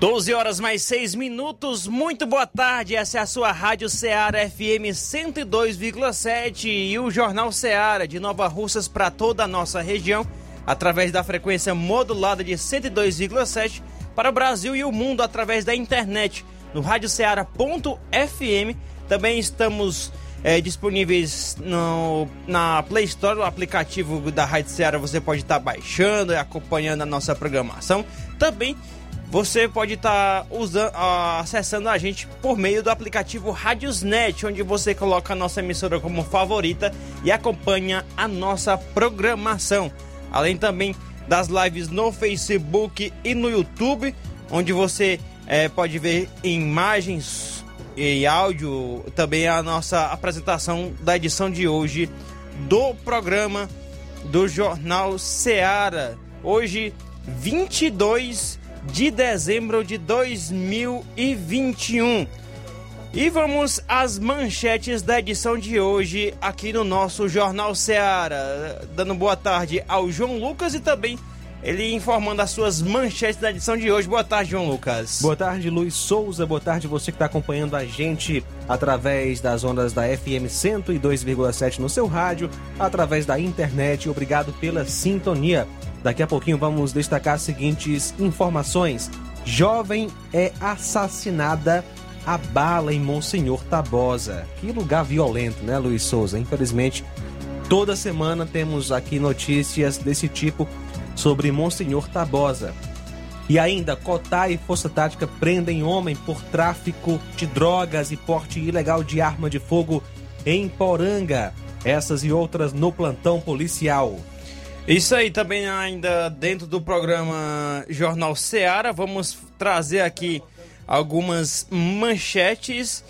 12 horas mais 6 minutos, muito boa tarde. Essa é a sua Rádio Ceará FM 102,7 e o Jornal Ceará de Nova Russas para toda a nossa região, através da frequência modulada de 102,7 para o Brasil e o mundo através da internet no radioceara.fm. Também estamos é, disponíveis no, na Play Store, o aplicativo da Rádio Ceará. Você pode estar baixando e acompanhando a nossa programação. Também você pode estar usando, acessando a gente por meio do aplicativo Radiosnet, onde você coloca a nossa emissora como favorita e acompanha a nossa programação. Além também das lives no Facebook e no YouTube, onde você é, pode ver imagens e áudio, também a nossa apresentação da edição de hoje do programa do Jornal Seara. Hoje, 22 de dezembro de 2021. E vamos às manchetes da edição de hoje aqui no nosso Jornal Seara. Dando boa tarde ao João Lucas e também ele informando as suas manchetes da edição de hoje. Boa tarde, João Lucas. Boa tarde, Luiz Souza. Boa tarde, você que está acompanhando a gente através das ondas da FM 102,7 no seu rádio, através da internet. Obrigado pela sintonia. Daqui a pouquinho vamos destacar as seguintes informações. Jovem é assassinada a bala em Monsenhor Tabosa. Que lugar violento, né, Luiz Souza? Infelizmente, toda semana temos aqui notícias desse tipo sobre Monsenhor Tabosa. E ainda, Cotá e Força Tática prendem homem por tráfico de drogas e porte ilegal de arma de fogo em Poranga. Essas e outras no plantão policial. Isso aí também ainda dentro do programa Jornal Seara, vamos trazer aqui algumas manchetes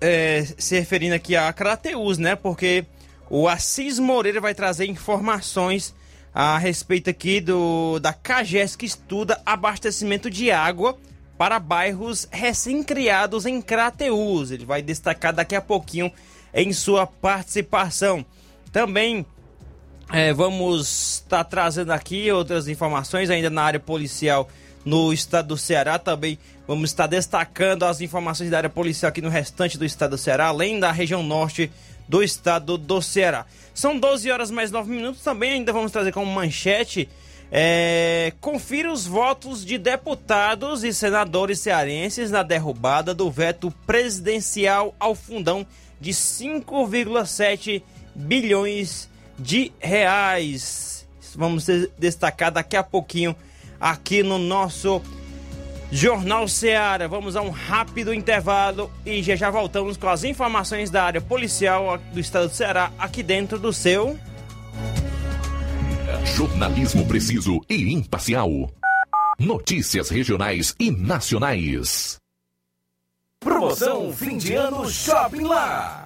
é, se referindo aqui a Crateus, né? Porque o Assis Moreira vai trazer informações a respeito aqui do da CAGES que estuda abastecimento de água para bairros recém-criados em Crateus. Ele vai destacar daqui a pouquinho em sua participação. Também é, vamos estar tá trazendo aqui outras informações ainda na área policial no estado do Ceará. Também vamos estar destacando as informações da área policial aqui no restante do estado do Ceará, além da região norte do estado do Ceará. São 12 horas mais 9 minutos. Também ainda vamos trazer como manchete. É, confira os votos de deputados e senadores cearenses na derrubada do veto presidencial ao fundão de 5,7 bilhões de reais. Vamos destacar daqui a pouquinho aqui no nosso Jornal Seara. Vamos a um rápido intervalo e já já voltamos com as informações da área policial do estado do Ceará aqui dentro do seu Jornalismo preciso e imparcial. Notícias regionais e nacionais. Promoção fim de ano Shopping Lá.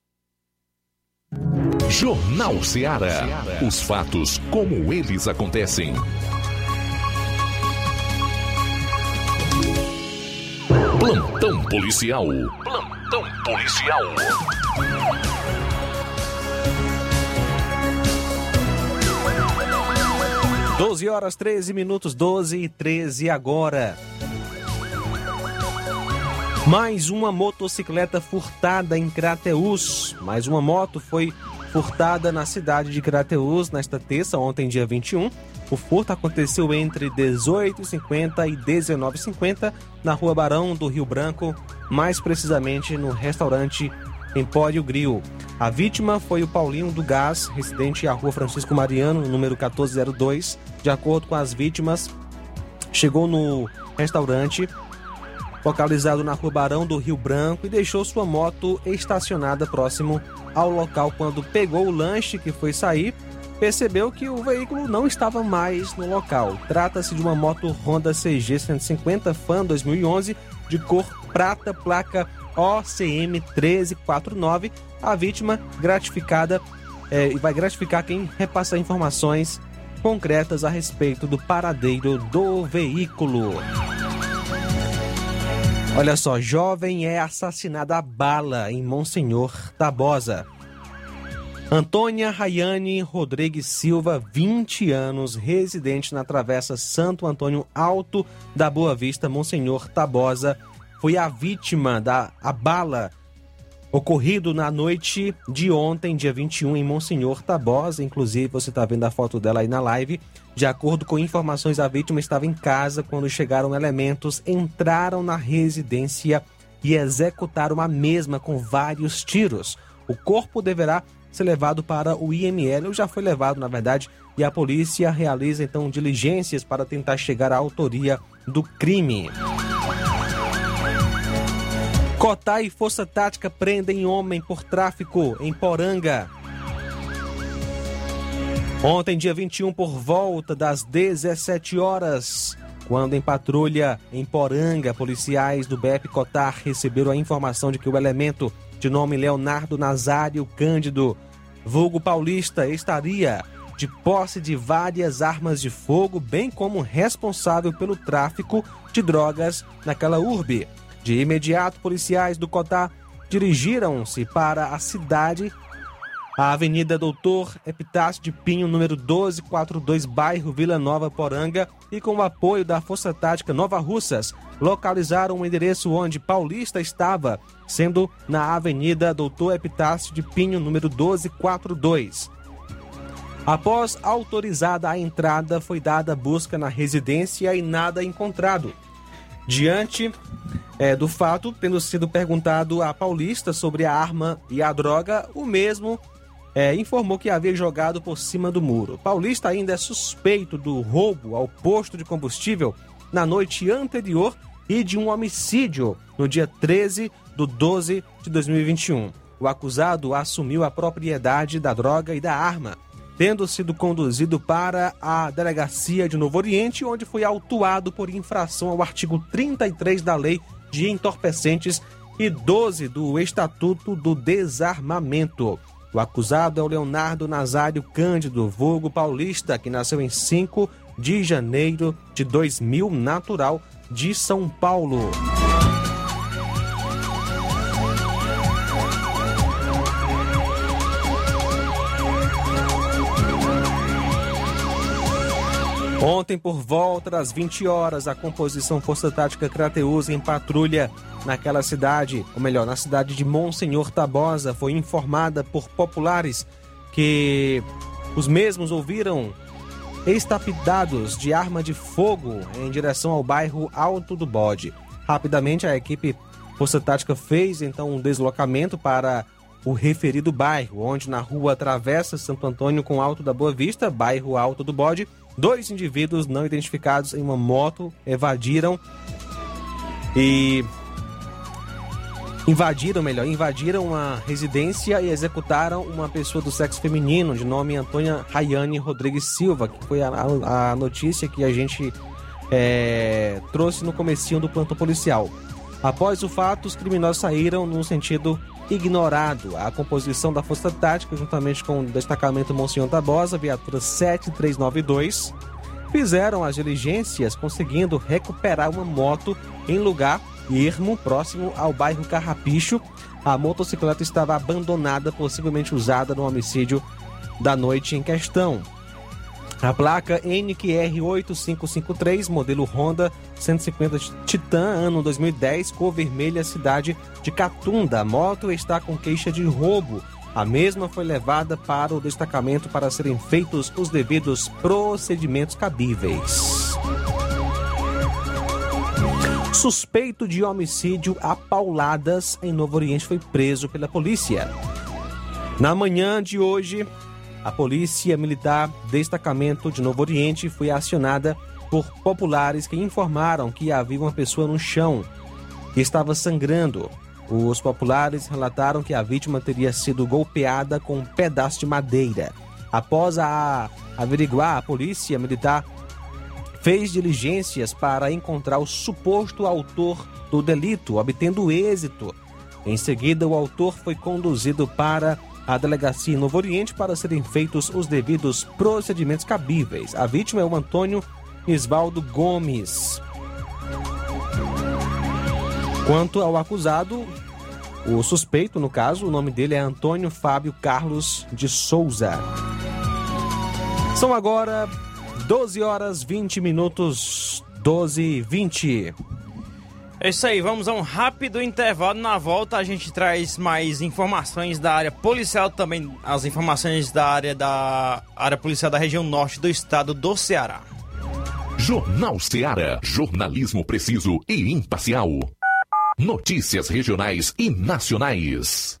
Jornal Ceará. Os fatos como eles acontecem. Plantão policial. Plantão policial. Doze horas 13 minutos, 12 e 13 agora. Mais uma motocicleta furtada em Crateús. Mais uma moto foi furtada na cidade de Crateús nesta terça, ontem, dia 21. O furto aconteceu entre 18h50 e 19h50 na Rua Barão do Rio Branco, mais precisamente no restaurante Empório Grill. A vítima foi o Paulinho do Gás, residente à Rua Francisco Mariano, número 1402. De acordo com as vítimas, chegou no restaurante localizado na Rua Barão do Rio Branco e deixou sua moto estacionada próximo ao local quando pegou o lanche que foi sair, percebeu que o veículo não estava mais no local. Trata-se de uma moto Honda CG 150 Fan 2011 de cor prata, placa OCM 1349. A vítima gratificada é, e vai gratificar quem repassar informações concretas a respeito do paradeiro do veículo. Olha só, jovem é assassinada a bala em Monsenhor Tabosa. Antônia Rayane Rodrigues Silva, 20 anos, residente na Travessa Santo Antônio Alto da Boa Vista, Monsenhor Tabosa, foi a vítima da a bala ocorrido na noite de ontem, dia 21, em Monsenhor Tabosa. Inclusive, você está vendo a foto dela aí na live. De acordo com informações, a vítima estava em casa quando chegaram elementos, entraram na residência e executaram a mesma com vários tiros. O corpo deverá ser levado para o IML, ou já foi levado, na verdade, e a polícia realiza então diligências para tentar chegar à autoria do crime. Cotai e Força Tática prendem homem por tráfico em Poranga. Ontem, dia 21, por volta das 17 horas, quando em patrulha em Poranga, policiais do BEP Cotar receberam a informação de que o elemento de nome Leonardo Nazário Cândido, vulgo paulista, estaria de posse de várias armas de fogo, bem como responsável pelo tráfico de drogas naquela urbe. De imediato, policiais do Cotá dirigiram-se para a cidade, a Avenida Doutor Epitácio de Pinho, número 1242, bairro Vila Nova Poranga, e com o apoio da Força Tática Nova Russas, localizaram o endereço onde Paulista estava, sendo na Avenida Doutor Epitácio de Pinho, número 1242. Após autorizada a entrada, foi dada busca na residência e nada encontrado. Diante é, do fato, tendo sido perguntado a Paulista sobre a arma e a droga, o mesmo é, informou que havia jogado por cima do muro. Paulista ainda é suspeito do roubo ao posto de combustível na noite anterior e de um homicídio no dia 13 de 12 de 2021. O acusado assumiu a propriedade da droga e da arma tendo sido conduzido para a delegacia de Novo Oriente, onde foi autuado por infração ao artigo 33 da Lei de Entorpecentes e 12 do Estatuto do Desarmamento. O acusado é o Leonardo Nazário Cândido, vulgo paulista, que nasceu em 5 de janeiro de 2000, natural de São Paulo. Ontem, por volta das 20 horas, a composição Força Tática Crateus em patrulha naquela cidade, ou melhor, na cidade de Monsenhor Tabosa, foi informada por populares que os mesmos ouviram estapidados de arma de fogo em direção ao bairro Alto do Bode. Rapidamente, a equipe Força Tática fez então um deslocamento para o referido bairro, onde na rua Travessa Santo Antônio com Alto da Boa Vista, bairro Alto do Bode, Dois indivíduos não identificados em uma moto evadiram e invadiram, melhor, invadiram uma residência e executaram uma pessoa do sexo feminino de nome Antônia Rayane Rodrigues Silva, que foi a, a, notícia que a gente é, trouxe no comecinho do plantão policial. Após o fato, os criminosos saíram no sentido ignorado. A composição da Força Tática, juntamente com o destacamento Monsenhor Tabosa, viatura 7392, fizeram as diligências, conseguindo recuperar uma moto em lugar ermo, próximo ao bairro Carrapicho. A motocicleta estava abandonada, possivelmente usada no homicídio da noite em questão. A placa NQR8553, modelo Honda 150 Titan, ano 2010, cor vermelha, cidade de Catunda. A moto está com queixa de roubo. A mesma foi levada para o destacamento para serem feitos os devidos procedimentos cabíveis. Suspeito de homicídio a pauladas em Novo Oriente foi preso pela polícia. Na manhã de hoje, a Polícia Militar Destacamento de Novo Oriente foi acionada por populares que informaram que havia uma pessoa no chão que estava sangrando. Os populares relataram que a vítima teria sido golpeada com um pedaço de madeira. Após a averiguar, a Polícia Militar fez diligências para encontrar o suposto autor do delito, obtendo êxito. Em seguida, o autor foi conduzido para a delegacia Novo Oriente para serem feitos os devidos procedimentos cabíveis. A vítima é o Antônio Isvaldo Gomes. Quanto ao acusado, o suspeito, no caso, o nome dele é Antônio Fábio Carlos de Souza. São agora 12 horas 20 minutos, 12 e 20. É isso aí, vamos a um rápido intervalo. Na volta a gente traz mais informações da área policial, também as informações da área da área policial da região norte do estado do Ceará. Jornal Ceará, jornalismo preciso e imparcial. Notícias regionais e nacionais.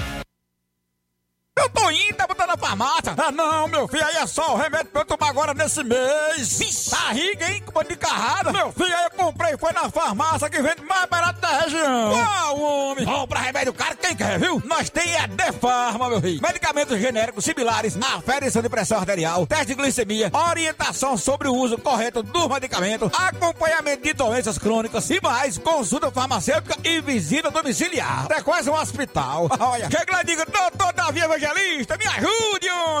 Ah, não, meu filho, aí é só o remédio pra eu tomar agora nesse mês. Vixe. Tá rica, hein, com de carrada. Meu filho, aí eu comprei, foi na farmácia que vende mais barato da região. Uau, homem. Compra remédio caro, quem quer, viu? Nós tem a Defarma, meu filho. Medicamentos genéricos similares, aferição de pressão arterial, teste de glicemia, orientação sobre o uso correto dos medicamentos, acompanhamento de doenças crônicas e mais, consulta farmacêutica e visita domiciliar. É quase um hospital. Olha, chega lá e diga, doutor Davi Evangelista, me ajude, homem.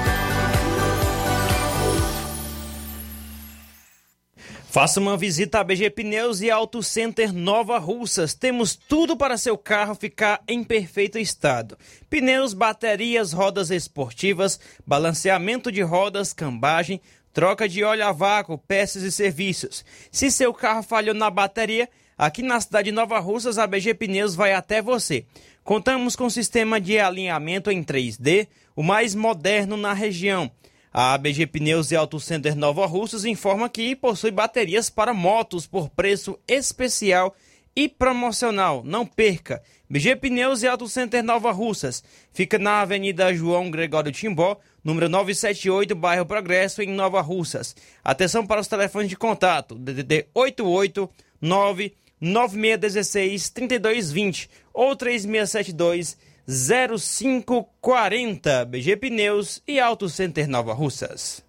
Faça uma visita a BG Pneus e Auto Center Nova Russas. Temos tudo para seu carro ficar em perfeito estado: pneus, baterias, rodas esportivas, balanceamento de rodas, cambagem, troca de óleo a vácuo, peças e serviços. Se seu carro falhou na bateria, aqui na cidade de Nova Russas, a BG Pneus vai até você. Contamos com sistema de alinhamento em 3D, o mais moderno na região a ABG Pneus e Auto Center Nova Russas informa que possui baterias para motos por preço especial e promocional. Não perca! BG Pneus e Auto Center Nova Russas fica na Avenida João Gregório Timbó, número 978, bairro Progresso, em Nova Russas. Atenção para os telefones de contato: DDD 88 99616 3220 ou 3672 0540. BG Pneus e Auto Center Nova Russas.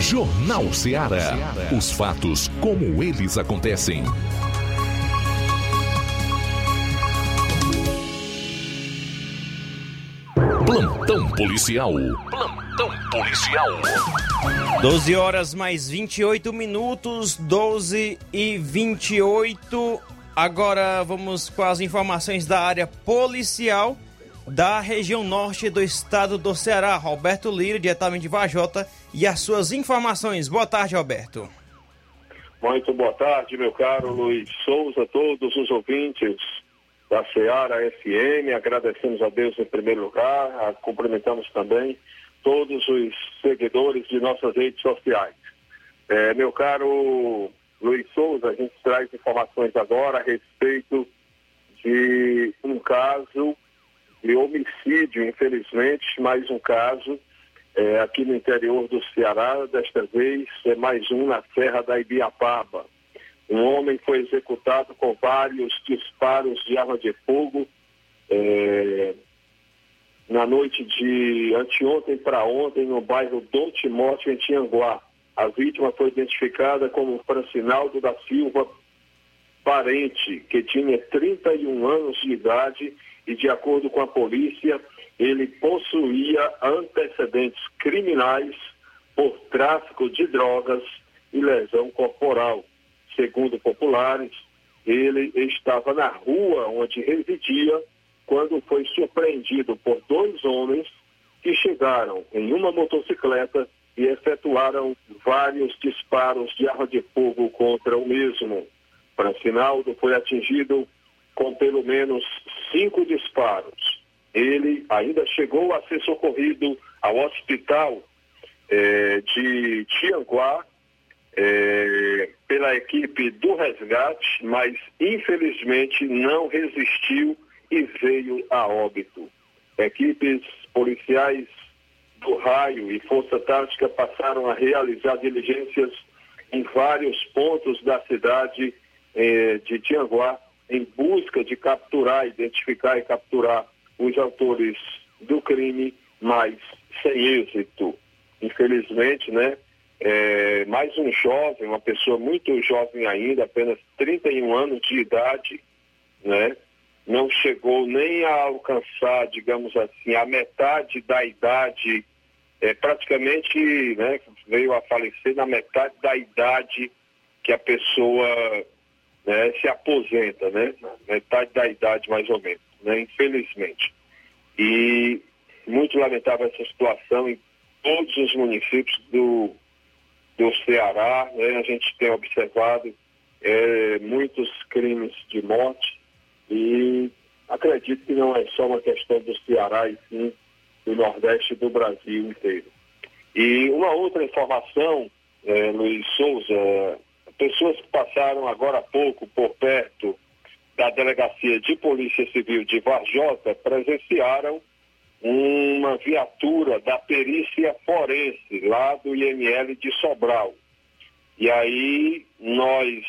Jornal Ceará. Os fatos como eles acontecem. Plantão policial. Plantão policial. 12 horas mais 28 minutos, 12 e 28. Agora vamos com as informações da área policial da região norte do estado do Ceará, Roberto Lira, diretamente de Vajota, e as suas informações. Boa tarde, Roberto. Muito boa tarde, meu caro Luiz Souza, todos os ouvintes da Ceará FM. Agradecemos a Deus em primeiro lugar, cumprimentamos também todos os seguidores de nossas redes sociais. É, meu caro Luiz Souza, a gente traz informações agora a respeito de um caso de homicídio, infelizmente, mais um caso é, aqui no interior do Ceará, desta vez é mais um na Serra da Ibiapaba. Um homem foi executado com vários disparos de arma de fogo é, na noite de anteontem para ontem no bairro Dom Timóteo, em Tianguá. A vítima foi identificada como Francinaldo da Silva Parente, que tinha 31 anos de idade e, de acordo com a polícia, ele possuía antecedentes criminais por tráfico de drogas e lesão corporal. Segundo populares, ele estava na rua onde residia quando foi surpreendido por dois homens que chegaram em uma motocicleta e efetuaram vários disparos de arma de fogo contra o mesmo. Francinaldo foi atingido com pelo menos cinco disparos. Ele ainda chegou a ser socorrido ao hospital eh, de Tianguá eh, pela equipe do resgate, mas infelizmente não resistiu e veio a óbito. Equipes policiais do raio e Força Tática passaram a realizar diligências em vários pontos da cidade eh, de Tianguá em busca de capturar, identificar e capturar os autores do crime, mas sem êxito. Infelizmente, né? É, mais um jovem, uma pessoa muito jovem ainda, apenas 31 anos de idade, né? Não chegou nem a alcançar, digamos assim, a metade da idade, é, praticamente né, veio a falecer na metade da idade que a pessoa né, se aposenta, né? Metade da idade mais ou menos, né? Infelizmente. E muito lamentável essa situação em todos os municípios do, do Ceará, né? A gente tem observado é, muitos crimes de morte e acredito que não é só uma questão do Ceará e sim do Nordeste do Brasil inteiro. E uma outra informação, é, Luiz Souza, pessoas que passaram agora há pouco por perto da Delegacia de Polícia Civil de Varjota presenciaram uma viatura da perícia forense lá do IML de Sobral. E aí nós,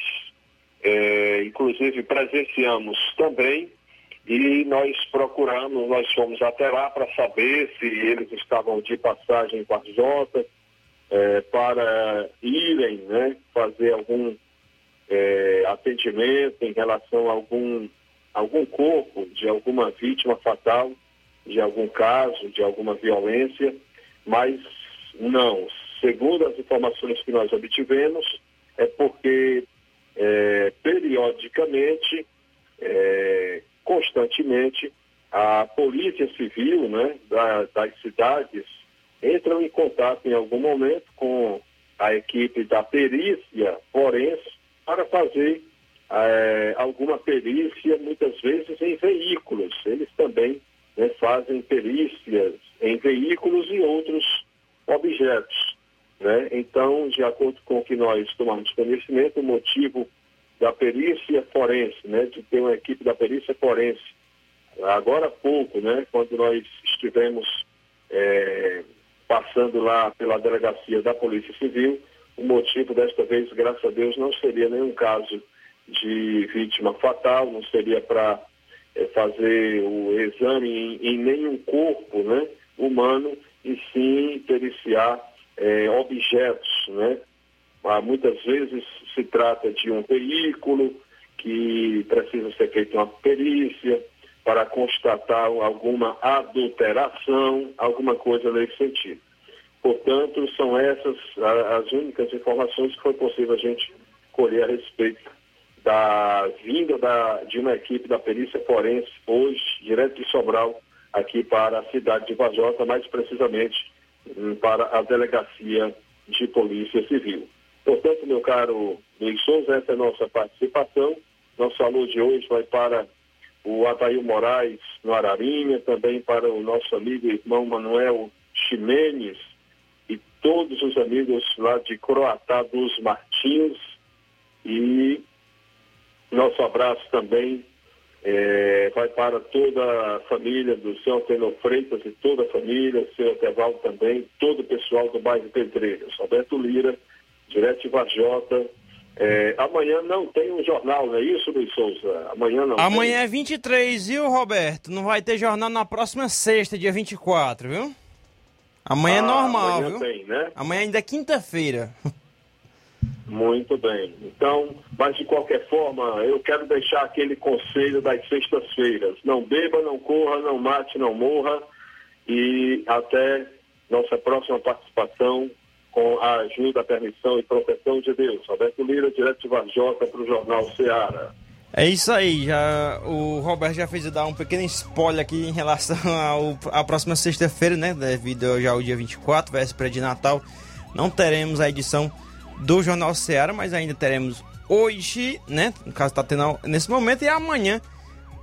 é, inclusive, presenciamos também e nós procuramos, nós fomos até lá para saber se eles estavam de passagem em Varjota, é, para irem né, fazer algum é, atendimento em relação a algum, algum corpo de alguma vítima fatal, de algum caso, de alguma violência, mas não. Segundo as informações que nós obtivemos, é porque é, periodicamente, é, constantemente, a Polícia Civil né, da, das cidades entram em contato em algum momento com a equipe da perícia forense para fazer é, alguma perícia, muitas vezes em veículos. Eles também né, fazem perícias em veículos e outros objetos. Né? Então, de acordo com o que nós tomamos conhecimento, o motivo da perícia forense, né, de ter uma equipe da perícia forense, agora há pouco, né, quando nós estivemos é, passando lá pela delegacia da Polícia Civil. O motivo desta vez, graças a Deus, não seria nenhum caso de vítima fatal, não seria para é, fazer o exame em, em, nenhum corpo né, humano, e sim periciar é, objetos. Né? Ah, muitas vezes se trata de um veículo que precisa ser feita uma perícia, para constatar alguma adulteração, alguma coisa nesse sentido. Portanto, são essas as únicas informações que foi possível a gente colher a respeito da vinda da, de uma equipe da perícia forense hoje, direto de Sobral, aqui para a cidade de Vajota, mais precisamente hum, para a delegacia de polícia civil. Portanto, meu caro Luiz Souza, essa é a nossa participação. Nosso alô de hoje vai para o Adail Moraes, no Ararinha, também para o nosso amigo e irmão Manuel Ximenes e todos os amigos lá de Croatá dos Martins. E nosso abraço também é, vai para toda a família do seu Antenor Freitas e toda a família, seu Etevaldo também, todo o pessoal do bairro Pedreiras. Roberto Lira, direto de Vajota, é, amanhã não tem um jornal, não é isso, Luiz Souza? Amanhã não Amanhã tem. é 23, viu, Roberto? Não vai ter jornal na próxima sexta, dia 24, viu? Amanhã é ah, é normal, amanhã viu? Tem, né? Amanhã ainda é quinta-feira. Muito bem. Então, mas de qualquer forma, eu quero deixar aquele conselho das sextas-feiras. Não beba, não corra, não mate, não morra. E até nossa próxima participação com a ajuda, a permissão e proteção de Deus. Roberto Lira, direto de Varjota, para o Jornal Seara. É isso aí, já, o Roberto já fez dar um pequeno spoiler aqui em relação ao, à próxima sexta-feira, né? Devido já ao dia 24, véspera de Natal. Não teremos a edição do Jornal Seara, mas ainda teremos hoje, né? No caso, tá tendo nesse momento, e amanhã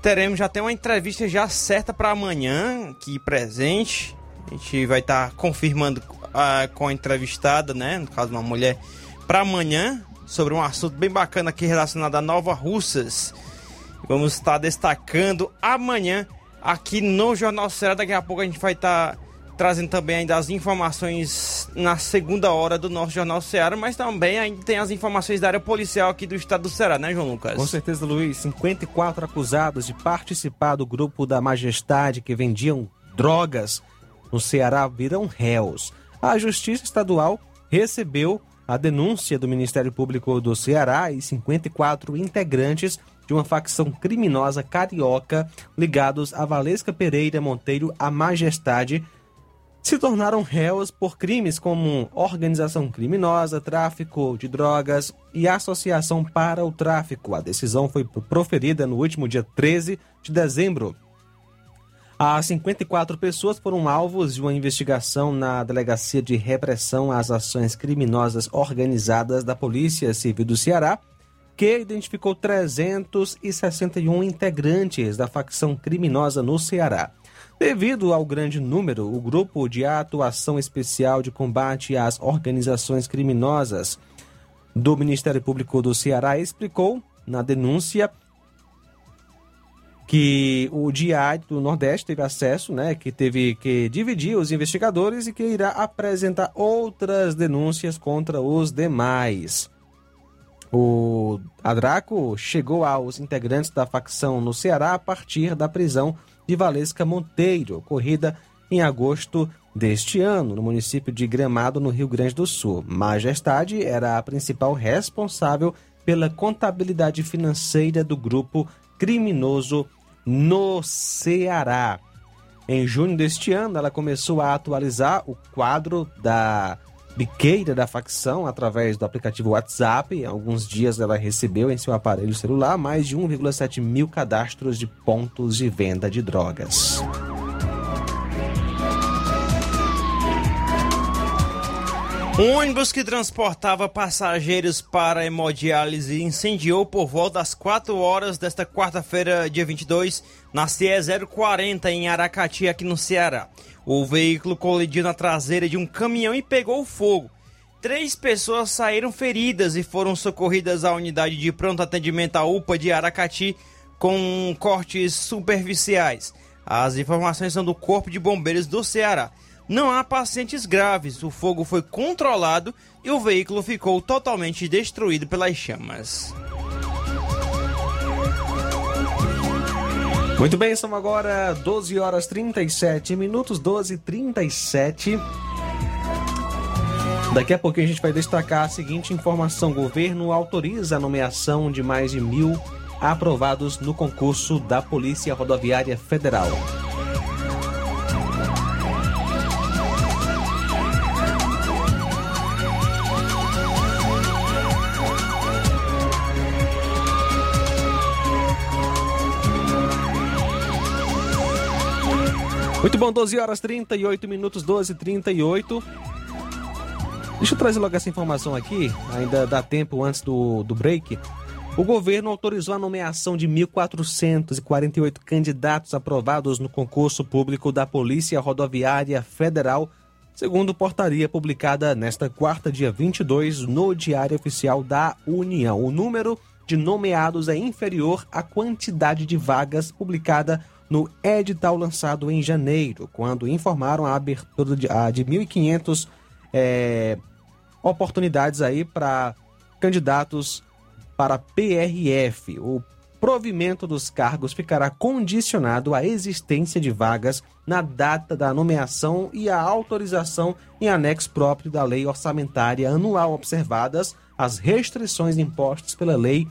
teremos já tem uma entrevista já certa para amanhã, aqui presente. A gente vai estar tá confirmando com a entrevistada, né? No caso, uma mulher, para amanhã, sobre um assunto bem bacana aqui relacionado a Nova Russas. Vamos estar destacando amanhã aqui no Jornal Serra. Daqui a pouco a gente vai estar trazendo também ainda as informações na segunda hora do nosso Jornal Ceará, mas também ainda tem as informações da área policial aqui do estado do Ceará, né, João Lucas? Com certeza, Luiz. 54 acusados de participar do grupo da Majestade que vendiam drogas no Ceará viram réus. A Justiça Estadual recebeu a denúncia do Ministério Público do Ceará e 54 integrantes de uma facção criminosa carioca ligados a Valesca Pereira Monteiro, a Majestade, se tornaram réus por crimes como organização criminosa, tráfico de drogas e associação para o tráfico. A decisão foi proferida no último dia 13 de dezembro. As 54 pessoas foram alvos de uma investigação na Delegacia de Repressão às Ações Criminosas Organizadas da Polícia Civil do Ceará, que identificou 361 integrantes da facção criminosa no Ceará. Devido ao grande número, o Grupo de Atuação Especial de Combate às Organizações Criminosas do Ministério Público do Ceará explicou na denúncia que o DIA do Nordeste teve acesso, né, que teve que dividir os investigadores e que irá apresentar outras denúncias contra os demais. O Adraco chegou aos integrantes da facção no Ceará a partir da prisão de Valesca Monteiro, ocorrida em agosto deste ano, no município de Gramado, no Rio Grande do Sul. Majestade era a principal responsável pela contabilidade financeira do grupo criminoso no Ceará. Em junho deste ano, ela começou a atualizar o quadro da biqueira da facção através do aplicativo WhatsApp. Em alguns dias ela recebeu em seu aparelho celular mais de 1,7 mil cadastros de pontos de venda de drogas. Ônibus que transportava passageiros para hemodiálise incendiou por volta das 4 horas desta quarta-feira, dia 22, na CE 040 em Aracati, aqui no Ceará. O veículo colidiu na traseira de um caminhão e pegou fogo. Três pessoas saíram feridas e foram socorridas à unidade de pronto atendimento à UPA de Aracati com cortes superficiais. As informações são do Corpo de Bombeiros do Ceará. Não há pacientes graves, o fogo foi controlado e o veículo ficou totalmente destruído pelas chamas. Muito bem, são agora 12 horas 37 minutos, 12 e 37. Daqui a pouquinho a gente vai destacar a seguinte informação: o governo autoriza a nomeação de mais de mil aprovados no concurso da Polícia Rodoviária Federal. Muito bom, 12 horas 38 minutos, 12 e 38. Deixa eu trazer logo essa informação aqui, ainda dá tempo antes do, do break. O governo autorizou a nomeação de 1.448 candidatos aprovados no concurso público da Polícia Rodoviária Federal, segundo portaria publicada nesta quarta, dia 22, no Diário Oficial da União. O número de nomeados é inferior à quantidade de vagas publicada no edital lançado em janeiro, quando informaram a abertura de, de 1.500 é, oportunidades aí para candidatos para PRF. O provimento dos cargos ficará condicionado à existência de vagas na data da nomeação e à autorização em anexo próprio da Lei Orçamentária Anual, observadas as restrições impostas pela Lei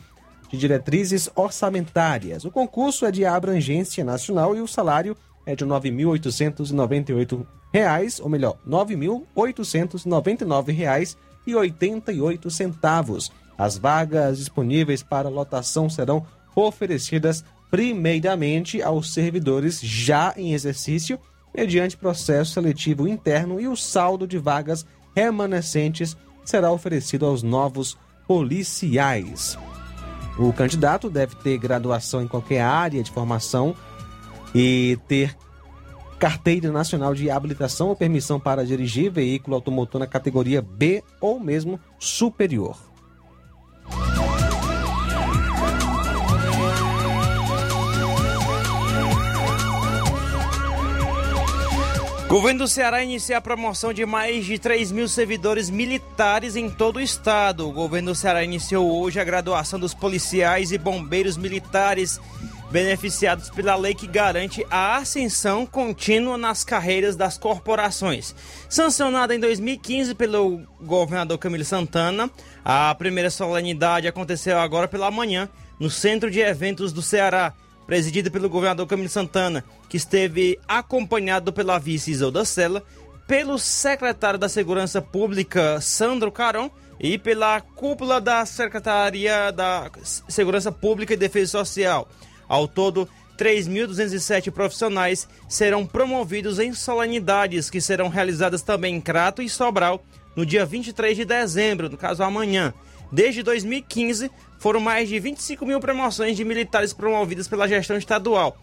de diretrizes orçamentárias. O concurso é de abrangência nacional e o salário é de R$ 9.898, ou melhor, R$ 9.899,88. As vagas disponíveis para lotação serão oferecidas primeiramente aos servidores já em exercício, mediante processo seletivo interno, e o saldo de vagas remanescentes será oferecido aos novos policiais. O candidato deve ter graduação em qualquer área de formação e ter carteira nacional de habilitação ou permissão para dirigir veículo automotor na categoria B ou mesmo superior. Governo do Ceará inicia a promoção de mais de 3 mil servidores militares em todo o estado. O governo do Ceará iniciou hoje a graduação dos policiais e bombeiros militares beneficiados pela lei que garante a ascensão contínua nas carreiras das corporações. Sancionada em 2015 pelo governador Camilo Santana, a primeira solenidade aconteceu agora pela manhã no Centro de Eventos do Ceará, presidida pelo governador Camilo Santana, que esteve acompanhado pela vice Isolda Sela, pelo secretário da Segurança Pública Sandro Caron e pela cúpula da Secretaria da Segurança Pública e Defesa Social. Ao todo, 3.207 profissionais serão promovidos em solenidades que serão realizadas também em Crato e Sobral no dia 23 de dezembro, no caso amanhã. Desde 2015, foram mais de 25 mil promoções de militares promovidas pela gestão estadual.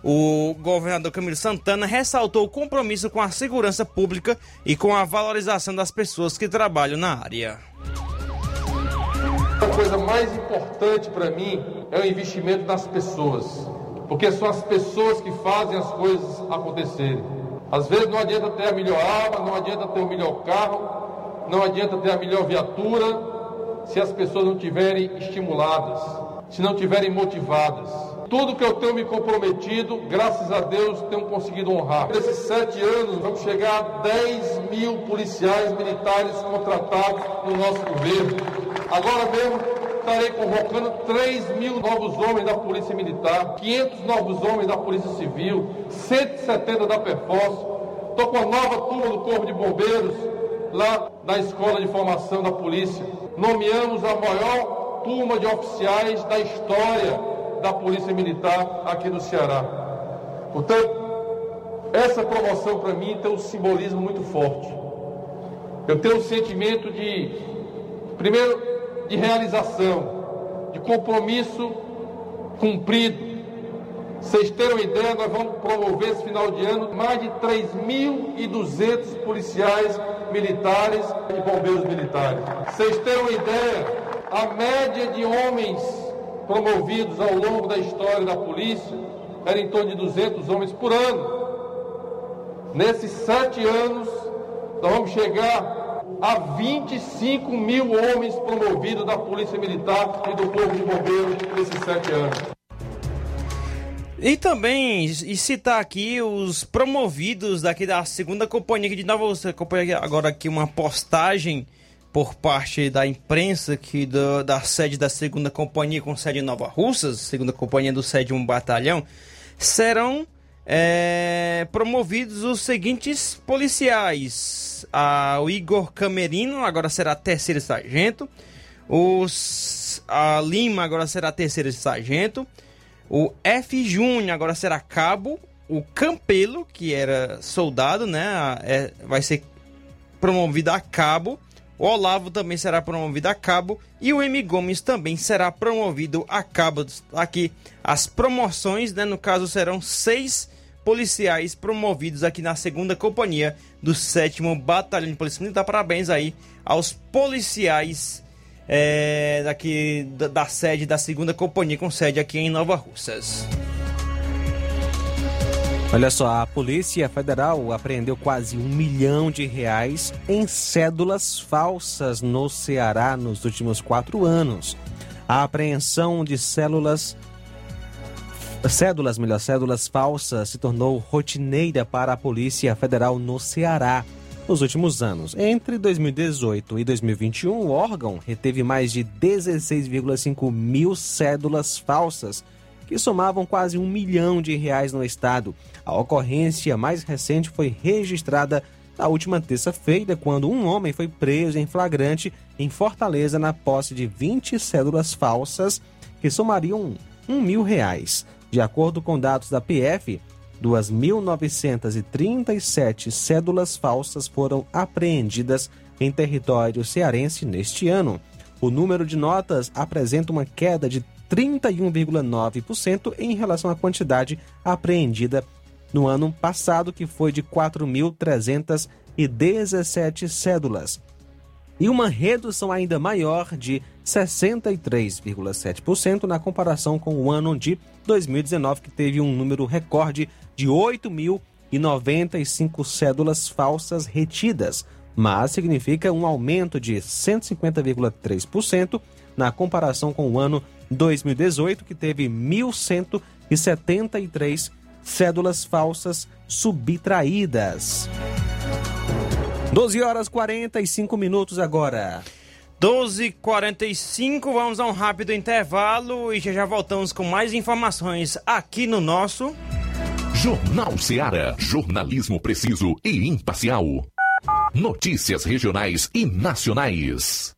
O governador Camilo Santana ressaltou o compromisso com a segurança pública e com a valorização das pessoas que trabalham na área. A coisa mais importante para mim é o investimento nas pessoas, porque são as pessoas que fazem as coisas acontecerem. Às vezes não adianta ter a melhor arma, não adianta ter o melhor carro, não adianta ter a melhor viatura, se as pessoas não tiverem estimuladas, se não tiverem motivadas. Tudo que eu tenho me comprometido, graças a Deus, tenho conseguido honrar. Nesses sete anos, vamos chegar a 10 mil policiais militares contratados no nosso governo. Agora mesmo, estarei convocando 3 mil novos homens da Polícia Militar, 500 novos homens da Polícia Civil, 170 da Perforce. Estou com a nova turma do Corpo de Bombeiros, lá na Escola de Formação da Polícia. Nomeamos a maior turma de oficiais da história da Polícia Militar aqui no Ceará. Portanto, essa promoção para mim tem um simbolismo muito forte. Eu tenho um sentimento de, primeiro, de realização, de compromisso cumprido. Vocês terem uma ideia, nós vamos promover esse final de ano mais de 3.200 policiais militares e bombeiros militares. Vocês terem uma ideia, a média de homens promovidos ao longo da história da polícia era em torno de 200 homens por ano. Nesses sete anos, nós vamos chegar a 25 mil homens promovidos da Polícia Militar e do Corpo de Bombeiros nesses sete anos. E também e citar aqui os promovidos daqui da segunda companhia de Nova Você acompanha agora aqui uma postagem por parte da imprensa aqui do, da sede da segunda companhia com sede em Nova Russas, segunda companhia do 7 um batalhão, serão é, promovidos os seguintes policiais. Ah, o Igor Camerino agora será terceiro sargento. Os, a Lima agora será terceiro sargento. O F. Júnior agora será cabo. O Campelo, que era soldado, né? É, vai ser promovido a cabo. O Olavo também será promovido a cabo e o M. Gomes também será promovido a cabo. Aqui as promoções, né, no caso, serão seis policiais promovidos aqui na segunda companhia do 7 Batalhão de Polícia Militar. Parabéns aí aos policiais é, daqui da, da sede da segunda companhia com sede aqui em Nova Russas. Olha só, a Polícia Federal apreendeu quase um milhão de reais em cédulas falsas no Ceará nos últimos quatro anos. A apreensão de células, cédulas, melhor, cédulas falsas se tornou rotineira para a Polícia Federal no Ceará nos últimos anos. Entre 2018 e 2021, o órgão reteve mais de 16,5 mil cédulas falsas que somavam quase um milhão de reais no estado. A ocorrência mais recente foi registrada na última terça-feira, quando um homem foi preso em flagrante em Fortaleza na posse de 20 cédulas falsas que somariam um mil reais. De acordo com dados da PF, 2.937 cédulas falsas foram apreendidas em território cearense neste ano. O número de notas apresenta uma queda de 31,9% em relação à quantidade apreendida no ano passado, que foi de 4.317 cédulas, e uma redução ainda maior de 63,7% na comparação com o ano de 2019, que teve um número recorde de 8.095 cédulas falsas retidas, mas significa um aumento de 150,3% na comparação com o ano 2018, que teve 1.173 cédulas falsas subtraídas. 12 horas 45 minutos agora. 12h45, vamos a um rápido intervalo e já já voltamos com mais informações aqui no nosso Jornal Seara. Jornalismo preciso e imparcial. Notícias regionais e nacionais.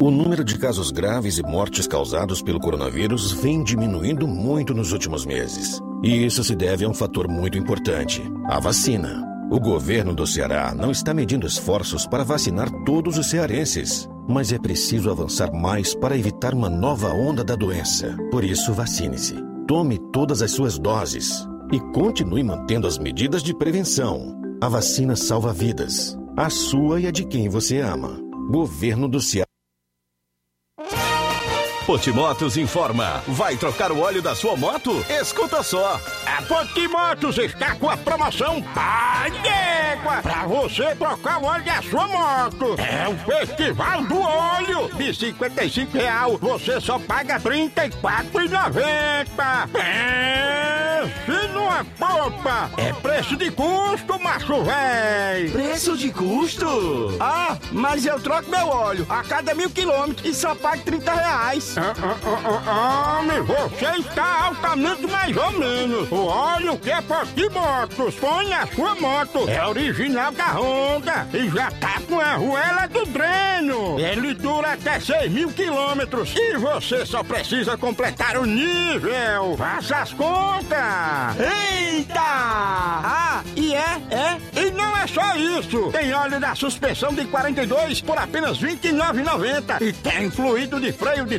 O número de casos graves e mortes causados pelo coronavírus vem diminuindo muito nos últimos meses. E isso se deve a um fator muito importante: a vacina. O governo do Ceará não está medindo esforços para vacinar todos os cearenses, mas é preciso avançar mais para evitar uma nova onda da doença. Por isso, vacine-se. Tome todas as suas doses e continue mantendo as medidas de prevenção. A vacina salva vidas, a sua e a de quem você ama. Governo do Ceará. Potimotos informa. Vai trocar o óleo da sua moto? Escuta só. A Potimotos está com a promoção Pai d'Égua para você trocar o óleo da sua moto. É o Festival do Óleo. De 55 real, você só paga R$ 34,90. É, é poupa, é preço de custo, macho véi. Preço de custo? Ah, mas eu troco meu óleo a cada mil quilômetros e só pago 30 reais. Ah, ah, ah, ah, homem, você está altamente mais ou menos. O óleo que é Potimotos põe na sua moto é original da Honda e já tá com a arruela do dreno. Ele dura até 6 mil quilômetros e você só precisa completar o nível. Faça as contas. Eita! Ah, e é, é. E não é só isso. Tem óleo da suspensão de 42 por apenas R$ 29,90 e tem fluido de freio de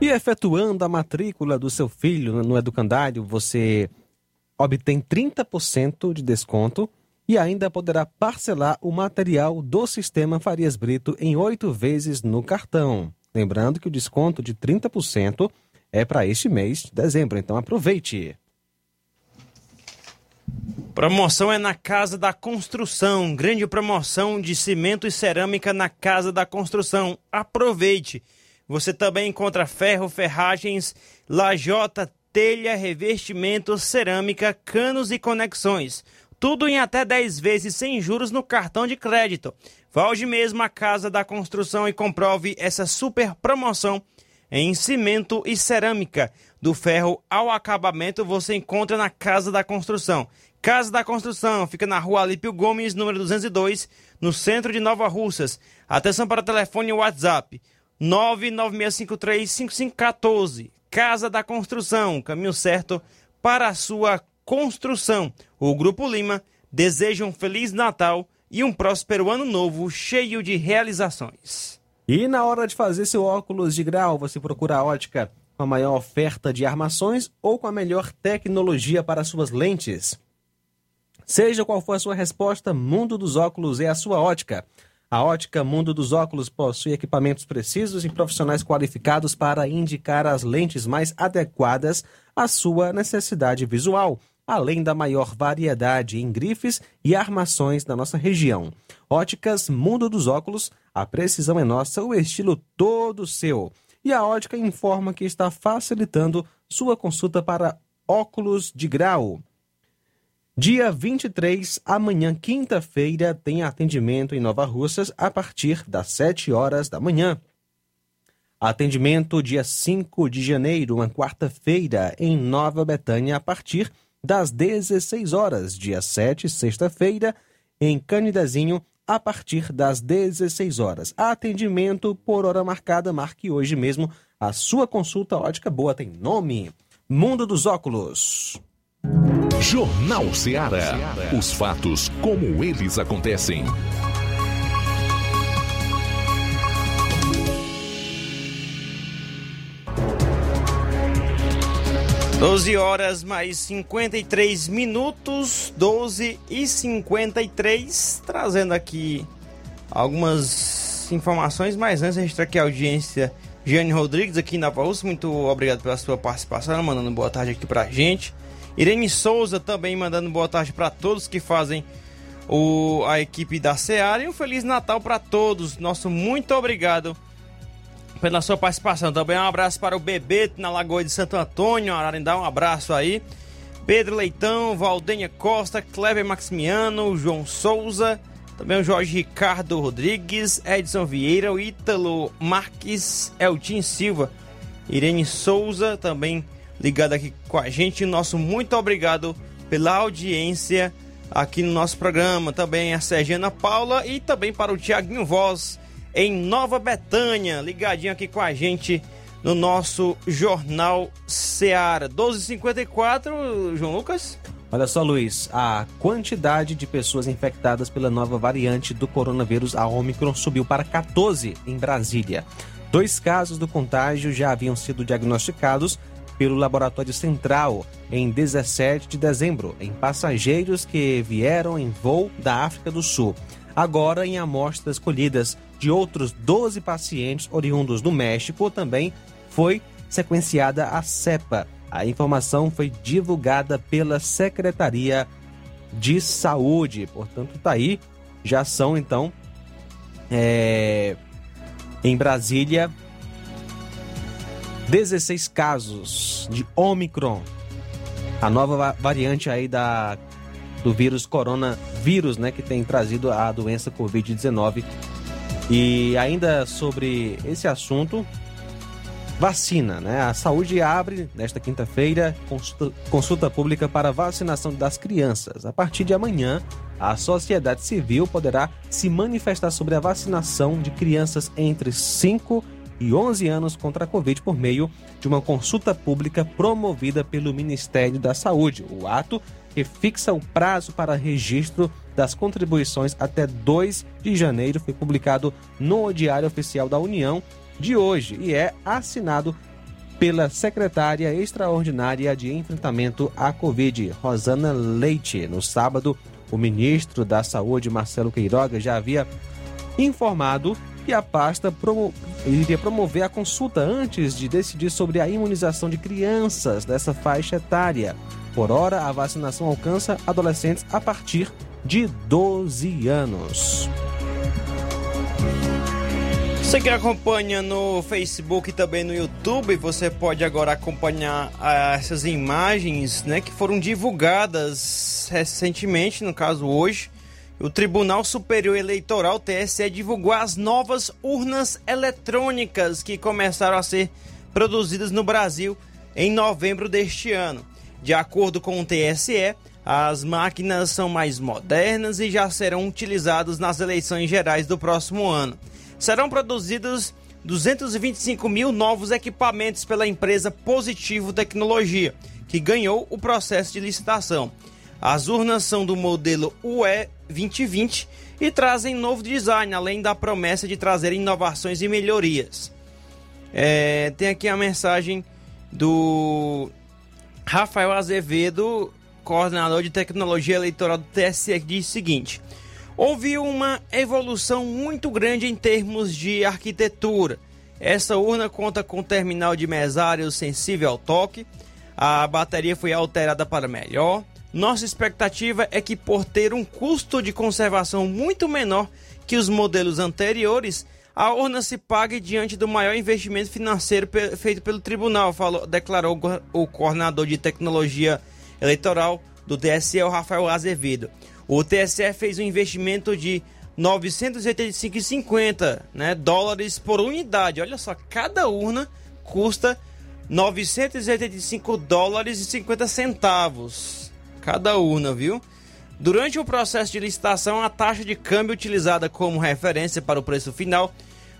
E efetuando a matrícula do seu filho no educandário, você obtém 30% de desconto e ainda poderá parcelar o material do sistema Farias Brito em oito vezes no cartão. Lembrando que o desconto de 30% é para este mês de dezembro, então aproveite. Promoção é na Casa da Construção. Grande promoção de cimento e cerâmica na Casa da Construção. Aproveite! Você também encontra ferro, ferragens, lajota, telha, revestimento, cerâmica, canos e conexões. Tudo em até 10 vezes sem juros no cartão de crédito. Vá hoje mesmo à Casa da Construção e comprove essa super promoção em cimento e cerâmica. Do ferro ao acabamento você encontra na Casa da Construção. Casa da Construção fica na rua Alípio Gomes, número 202, no centro de Nova Russas. Atenção para telefone e WhatsApp 996535514. Casa da Construção, caminho certo para a sua construção. O Grupo Lima deseja um Feliz Natal e um próspero ano novo cheio de realizações. E na hora de fazer seu óculos de grau, você procura a ótica com a maior oferta de armações ou com a melhor tecnologia para suas lentes? Seja qual for a sua resposta, Mundo dos Óculos é a sua ótica. A ótica Mundo dos Óculos possui equipamentos precisos e profissionais qualificados para indicar as lentes mais adequadas à sua necessidade visual, além da maior variedade em grifes e armações da nossa região. Óticas Mundo dos Óculos, a precisão é nossa, o estilo todo seu. E a ótica informa que está facilitando sua consulta para óculos de grau. Dia 23, amanhã, quinta-feira, tem atendimento em Nova Russas a partir das 7 horas da manhã. Atendimento dia 5 de janeiro, uma quarta-feira, em Nova Betânia, a partir das 16 horas. Dia 7, sexta-feira, em Canidezinho, a partir das 16 horas. Atendimento por hora marcada. Marque hoje mesmo a sua consulta ótica boa. Tem nome: Mundo dos Óculos. Jornal Ceará. Os fatos como eles acontecem. Doze horas mais 53 minutos, 12 e 53, trazendo aqui algumas informações, mas antes registrar aqui a audiência Jane Rodrigues aqui na Paúça, muito obrigado pela sua participação, mandando boa tarde aqui pra gente. Irene Souza também mandando boa tarde para todos que fazem o, a equipe da Seara e um Feliz Natal para todos. Nosso muito obrigado pela sua participação. Também um abraço para o Bebeto na Lagoa de Santo Antônio, Ararindá, um abraço aí. Pedro Leitão, Valdenha Costa, Kleber Maximiano, João Souza, também o Jorge Ricardo Rodrigues, Edson Vieira, o Ítalo Marques, Eltim Silva, Irene Souza, também ligado aqui com a gente. Nosso muito obrigado pela audiência aqui no nosso programa. Também a Sergiana Paula e também para o Tiaguinho Voz em Nova Betânia, ligadinho aqui com a gente no nosso Jornal Seara. 12h54, João Lucas. Olha só, Luiz, a quantidade de pessoas infectadas pela nova variante do coronavírus, a Omicron, subiu para 14 em Brasília. Dois casos do contágio já haviam sido diagnosticados pelo Laboratório Central em 17 de dezembro, em passageiros que vieram em voo da África do Sul. Agora, em amostras colhidas de outros 12 pacientes oriundos do México, também foi sequenciada a cepa. A informação foi divulgada pela Secretaria de Saúde. Portanto, tá aí, já são então É, em Brasília, 16 casos de Omicron. A nova va- variante aí da, do vírus coronavírus, né? Que tem trazido a doença Covid-19. E ainda sobre esse assunto, vacina, né? A saúde abre nesta quinta-feira consulta, consulta pública para vacinação das crianças. A partir de amanhã, a sociedade civil poderá se manifestar sobre a vacinação de crianças entre 5 e 11 anos contra a Covid por meio de uma consulta pública promovida pelo Ministério da Saúde. O ato que fixa o prazo para registro das contribuições até 2 de janeiro foi publicado no Diário Oficial da União de hoje e é assinado pela secretária extraordinária de enfrentamento à Covid, Rosana Leite. No sábado, o ministro da Saúde, Marcelo Queiroga, já havia informado que a pasta promo- iria promover a consulta antes de decidir sobre a imunização de crianças dessa faixa etária. Por hora, a vacinação alcança adolescentes a partir de 12 anos. Você que acompanha no Facebook e também no YouTube, você pode agora acompanhar ah, essas imagens né, que foram divulgadas recentemente, no caso hoje. O Tribunal Superior Eleitoral, TSE, divulgou as novas urnas eletrônicas que começaram a ser produzidas no Brasil em novembro deste ano. De acordo com o TSE, as máquinas são mais modernas e já serão utilizadas nas eleições gerais do próximo ano. Serão produzidos 225 mil novos equipamentos pela empresa Positivo Tecnologia, que ganhou o processo de licitação. As urnas são do modelo UE 2020 e trazem novo design, além da promessa de trazer inovações e melhorias. É, tem aqui a mensagem do Rafael Azevedo, coordenador de tecnologia eleitoral do TSE, que diz o seguinte: Houve uma evolução muito grande em termos de arquitetura. Essa urna conta com terminal de mesário sensível ao toque. A bateria foi alterada para melhor. Nossa expectativa é que, por ter um custo de conservação muito menor que os modelos anteriores, a urna se pague diante do maior investimento financeiro pe- feito pelo tribunal, falou, declarou o coordenador de tecnologia eleitoral do TSE, Rafael Azevedo. O TSE fez um investimento de 985,50 né, dólares por unidade. Olha só, cada urna custa 985 dólares e 50 centavos. Cada urna, viu? Durante o processo de licitação, a taxa de câmbio utilizada como referência para o preço final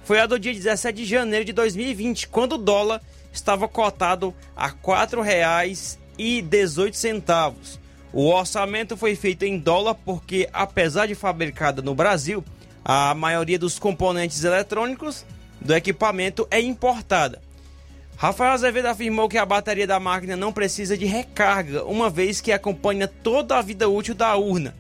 foi a do dia 17 de janeiro de 2020, quando o dólar estava cotado a R$ 4,18. O orçamento foi feito em dólar porque, apesar de fabricada no Brasil, a maioria dos componentes eletrônicos do equipamento é importada. Rafael Azevedo afirmou que a bateria da máquina não precisa de recarga, uma vez que acompanha toda a vida útil da urna,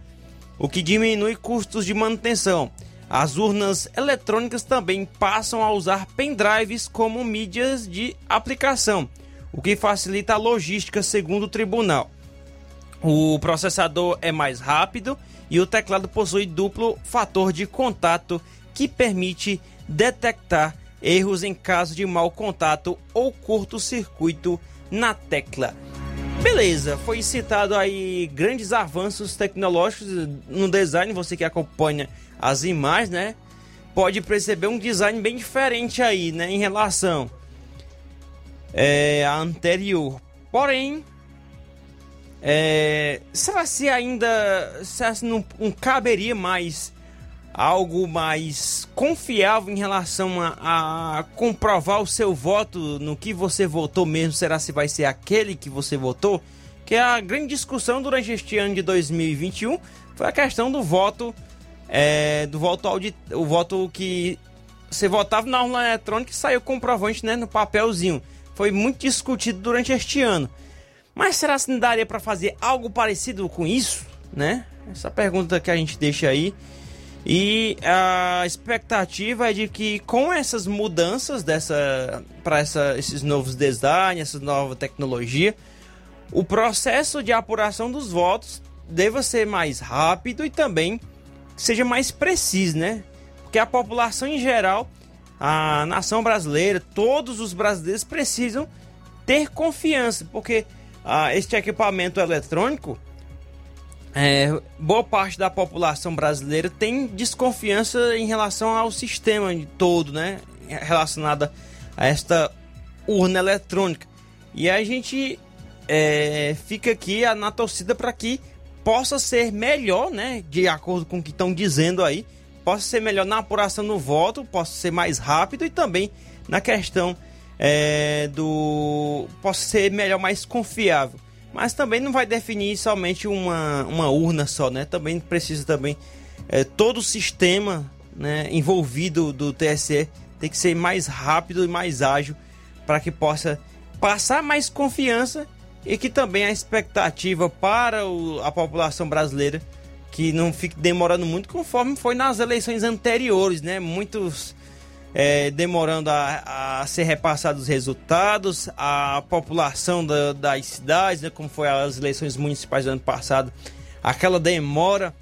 o que diminui custos de manutenção. As urnas eletrônicas também passam a usar pendrives como mídias de aplicação, o que facilita a logística, segundo o tribunal. O processador é mais rápido e o teclado possui duplo fator de contato que permite detectar erros em caso de mau contato ou curto-circuito na tecla. Beleza, foi citado aí grandes avanços tecnológicos no design, você que acompanha as imagens, né? Pode perceber um design bem diferente aí, né, em relação é, à anterior. Porém, é, será se ainda será se não, não caberia mais algo mais confiável em relação a, a comprovar o seu voto no que você votou mesmo? Será se vai ser aquele que você votou? Que é a grande discussão durante este ano de 2021 foi a questão do voto é, do voto audit, o voto que você votava na urna eletrônica e saiu comprovante né, no papelzinho. Foi muito discutido durante este ano. Mas será que não daria para fazer algo parecido com isso, né? Essa pergunta que a gente deixa aí. E a expectativa é de que com essas mudanças dessa para esses novos designs, essa nova tecnologia, o processo de apuração dos votos deva ser mais rápido e também seja mais preciso, né? Porque a população em geral, a nação brasileira, todos os brasileiros precisam ter confiança, porque ah, este equipamento eletrônico, é, boa parte da população brasileira tem desconfiança em relação ao sistema todo, né? Relacionada a esta urna eletrônica. E a gente é, fica aqui na torcida para que possa ser melhor, né? De acordo com o que estão dizendo aí, possa ser melhor na apuração do voto, possa ser mais rápido e também na questão é, do. possa ser melhor, mais confiável. Mas também não vai definir somente uma, uma urna só, né? Também precisa também é, todo o sistema né, envolvido do TSE tem que ser mais rápido e mais ágil para que possa passar mais confiança e que também a expectativa para o, a população brasileira que não fique demorando muito conforme foi nas eleições anteriores, né? Muitos é, demorando a, a, ser repassados os resultados, a população da, das cidades, né? Como foi as eleições municipais do ano passado, aquela demora,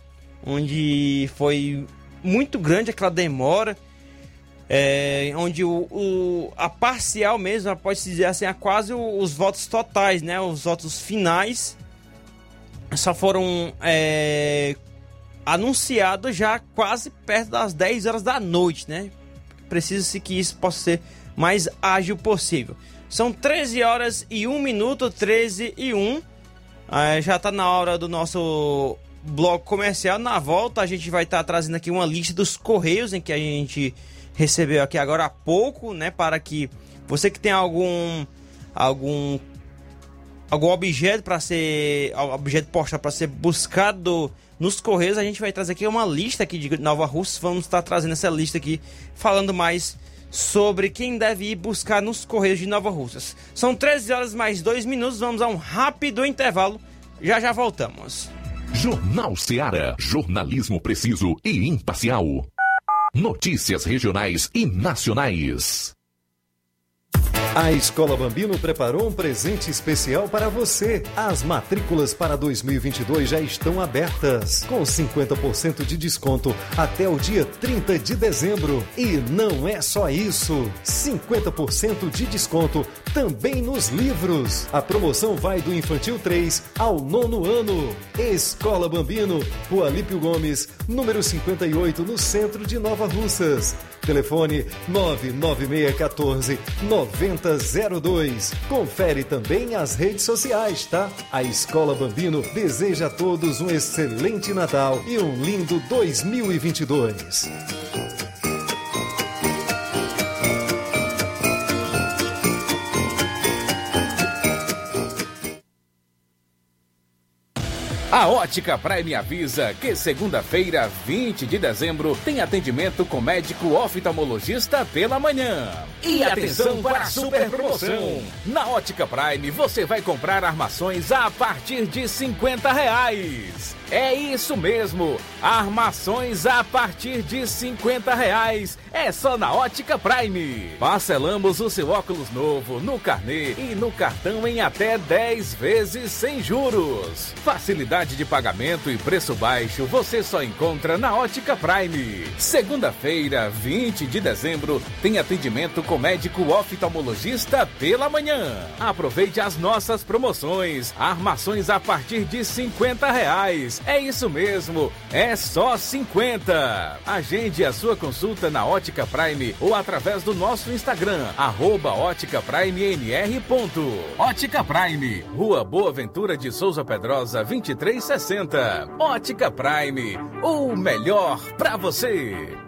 onde foi muito grande aquela demora é, onde o, o, a parcial mesmo, pode-se dizer assim, é quase os votos totais, né? Os votos finais só foram é, anunciados já quase perto das 10 horas da noite, né? Precisa-se que isso possa ser mais ágil possível. São 13 horas e 1 minuto, 13 e 1. É, já está na hora do nosso bloco comercial. Na volta, a gente vai estar tá trazendo aqui uma lista dos correios em que a gente recebeu aqui agora há pouco, né, para que você que tem algum algum algum objeto para ser objeto postal para ser buscado nos correios, a gente vai trazer aqui uma lista aqui de Nova Rússia, vamos estar trazendo essa lista aqui falando mais sobre quem deve ir buscar nos correios de Nova Russas. São 13 horas mais 2 minutos, vamos a um rápido intervalo. Já já voltamos. Jornal Ceará, jornalismo preciso e imparcial. Notícias regionais e nacionais. A Escola Bambino preparou um presente especial para você. As matrículas para 2022 já estão abertas, com 50% de desconto até o dia 30 de dezembro. E não é só isso: 50% de desconto também nos livros. A promoção vai do infantil 3 ao nono ano. Escola Bambino, Rua Lípio Gomes, número 58, no centro de Nova Russas. Telefone 99614 9002. Confere também as redes sociais, tá? A Escola Bambino deseja a todos um excelente Natal e um lindo 2022. A Ótica Prime avisa que segunda-feira, 20 de dezembro, tem atendimento com médico oftalmologista pela manhã. E atenção para a super promoção! Na Ótica Prime você vai comprar armações a partir de 50 reais. É isso mesmo, armações a partir de 50 reais. É só na Ótica Prime. Parcelamos o seu óculos novo no carnê e no cartão em até 10 vezes sem juros. Facilidade de pagamento e preço baixo você só encontra na Ótica Prime. Segunda-feira, 20 de dezembro, tem atendimento com médico oftalmologista pela manhã. Aproveite as nossas promoções. Armações a partir de 50 reais. É isso mesmo, é só 50. Agende a sua consulta na Ótica Prime ou através do nosso Instagram, arroba Ótica Prime NR. Ótica Prime, Rua Boa Ventura de Souza Pedrosa, 2360. Ótica Prime, o melhor para você.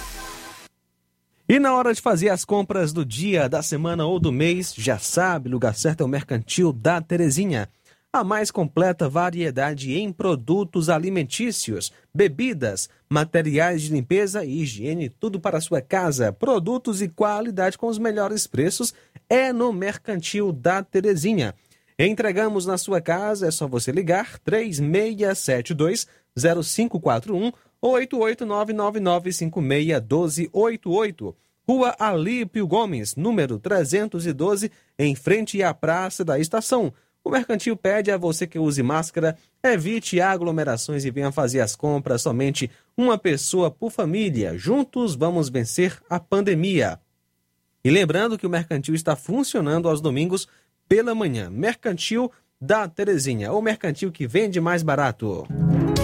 E na hora de fazer as compras do dia, da semana ou do mês, já sabe, lugar certo é o Mercantil da Terezinha. A mais completa variedade em produtos alimentícios, bebidas, materiais de limpeza e higiene, tudo para a sua casa. Produtos e qualidade com os melhores preços é no Mercantil da Terezinha. Entregamos na sua casa, é só você ligar 3672 0541 ou 88999561288. Rua Alípio Gomes, número 312, em frente à Praça da Estação. O mercantil pede a você que use máscara, evite aglomerações e venha fazer as compras somente uma pessoa por família. Juntos vamos vencer a pandemia. E lembrando que o mercantil está funcionando aos domingos pela manhã. Mercantil da Terezinha, o mercantil que vende mais barato.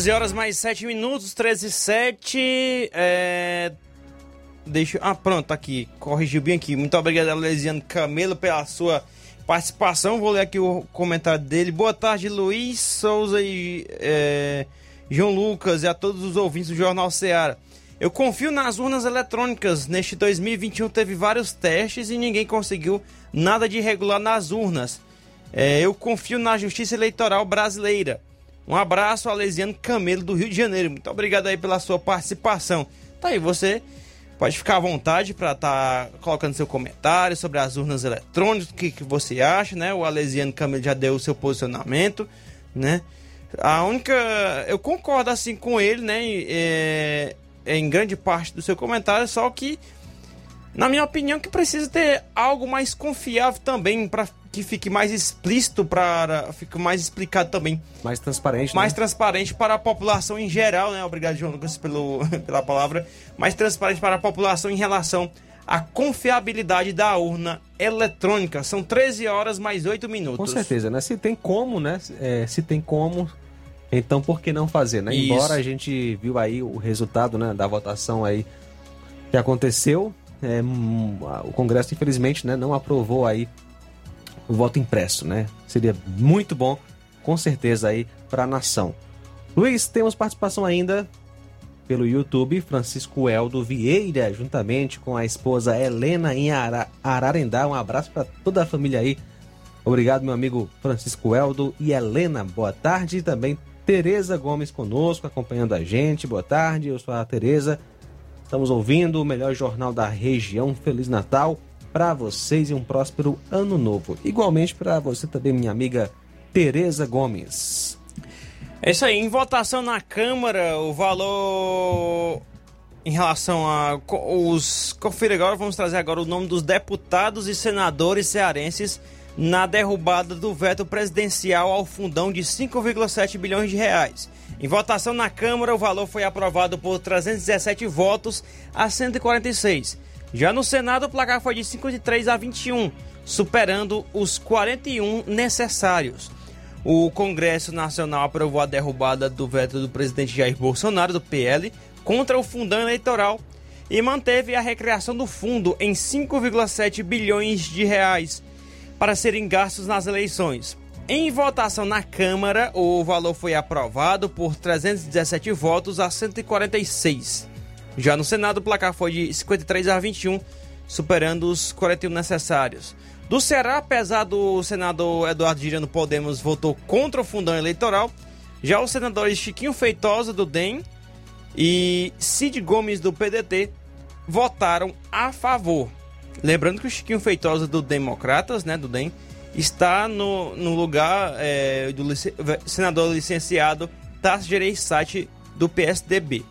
Treze horas mais sete minutos, 13 e 7. É... Deixa. Ah, pronto, tá aqui. Corrigiu bem aqui. Muito obrigado, Alesiano Camelo, pela sua participação. Vou ler aqui o comentário dele. Boa tarde, Luiz Souza e é, João Lucas e a todos os ouvintes do Jornal Ceará. Eu confio nas urnas eletrônicas. Neste 2021 teve vários testes e ninguém conseguiu nada de irregular nas urnas. É, eu confio na justiça eleitoral brasileira. Um abraço, Alesiano Camelo, do Rio de Janeiro. Muito obrigado aí pela sua participação. Tá aí, você pode ficar à vontade para estar tá colocando seu comentário sobre as urnas eletrônicas, o que, que você acha, né? O Alesiano Camelo já deu o seu posicionamento, né? A única. Eu concordo assim com ele, né? É, em grande parte do seu comentário, só que, na minha opinião, que precisa ter algo mais confiável também para que fique mais explícito para fique mais explicado também. Mais transparente mais né? transparente para a população em geral né? Obrigado João Lucas pelo, pela palavra. Mais transparente para a população em relação à confiabilidade da urna eletrônica. São 13 horas mais 8 minutos. Com certeza né? Se tem como né? É, se tem como então por que não fazer né? Isso. embora a gente viu aí o resultado né da votação aí que aconteceu é, o Congresso infelizmente né não aprovou aí o voto impresso, né? Seria muito bom, com certeza, aí para a nação. Luiz, temos participação ainda pelo YouTube, Francisco Eldo Vieira, juntamente com a esposa Helena em Ara Ararendá. Um abraço para toda a família aí. Obrigado, meu amigo Francisco Eldo e Helena. Boa tarde. Também Tereza Gomes conosco, acompanhando a gente. Boa tarde, eu sou a Tereza. Estamos ouvindo o melhor jornal da região. Feliz Natal para vocês e um próspero ano novo. Igualmente para você também, minha amiga Tereza Gomes. É isso aí, em votação na Câmara, o valor em relação a os confira agora, vamos trazer agora o nome dos deputados e senadores cearenses na derrubada do veto presidencial ao fundão de 5,7 bilhões de reais. Em votação na Câmara, o valor foi aprovado por 317 votos a 146. Já no Senado, o placar foi de 53 a 21, superando os 41 necessários. O Congresso Nacional aprovou a derrubada do veto do presidente Jair Bolsonaro, do PL, contra o fundão eleitoral, e manteve a recriação do fundo em 5,7 bilhões de reais para serem gastos nas eleições. Em votação na Câmara, o valor foi aprovado por 317 votos a 146. Já no Senado, o placar foi de 53 a 21, superando os 41 necessários. Do Ceará, apesar do senador Eduardo Girano Podemos votou contra o fundão eleitoral, já os senadores Chiquinho Feitosa do DEM e Cid Gomes do PDT votaram a favor. Lembrando que o Chiquinho Feitosa do Democratas, né, do DEM, está no, no lugar é, do senador licenciado Tassi Gereissati do PSDB.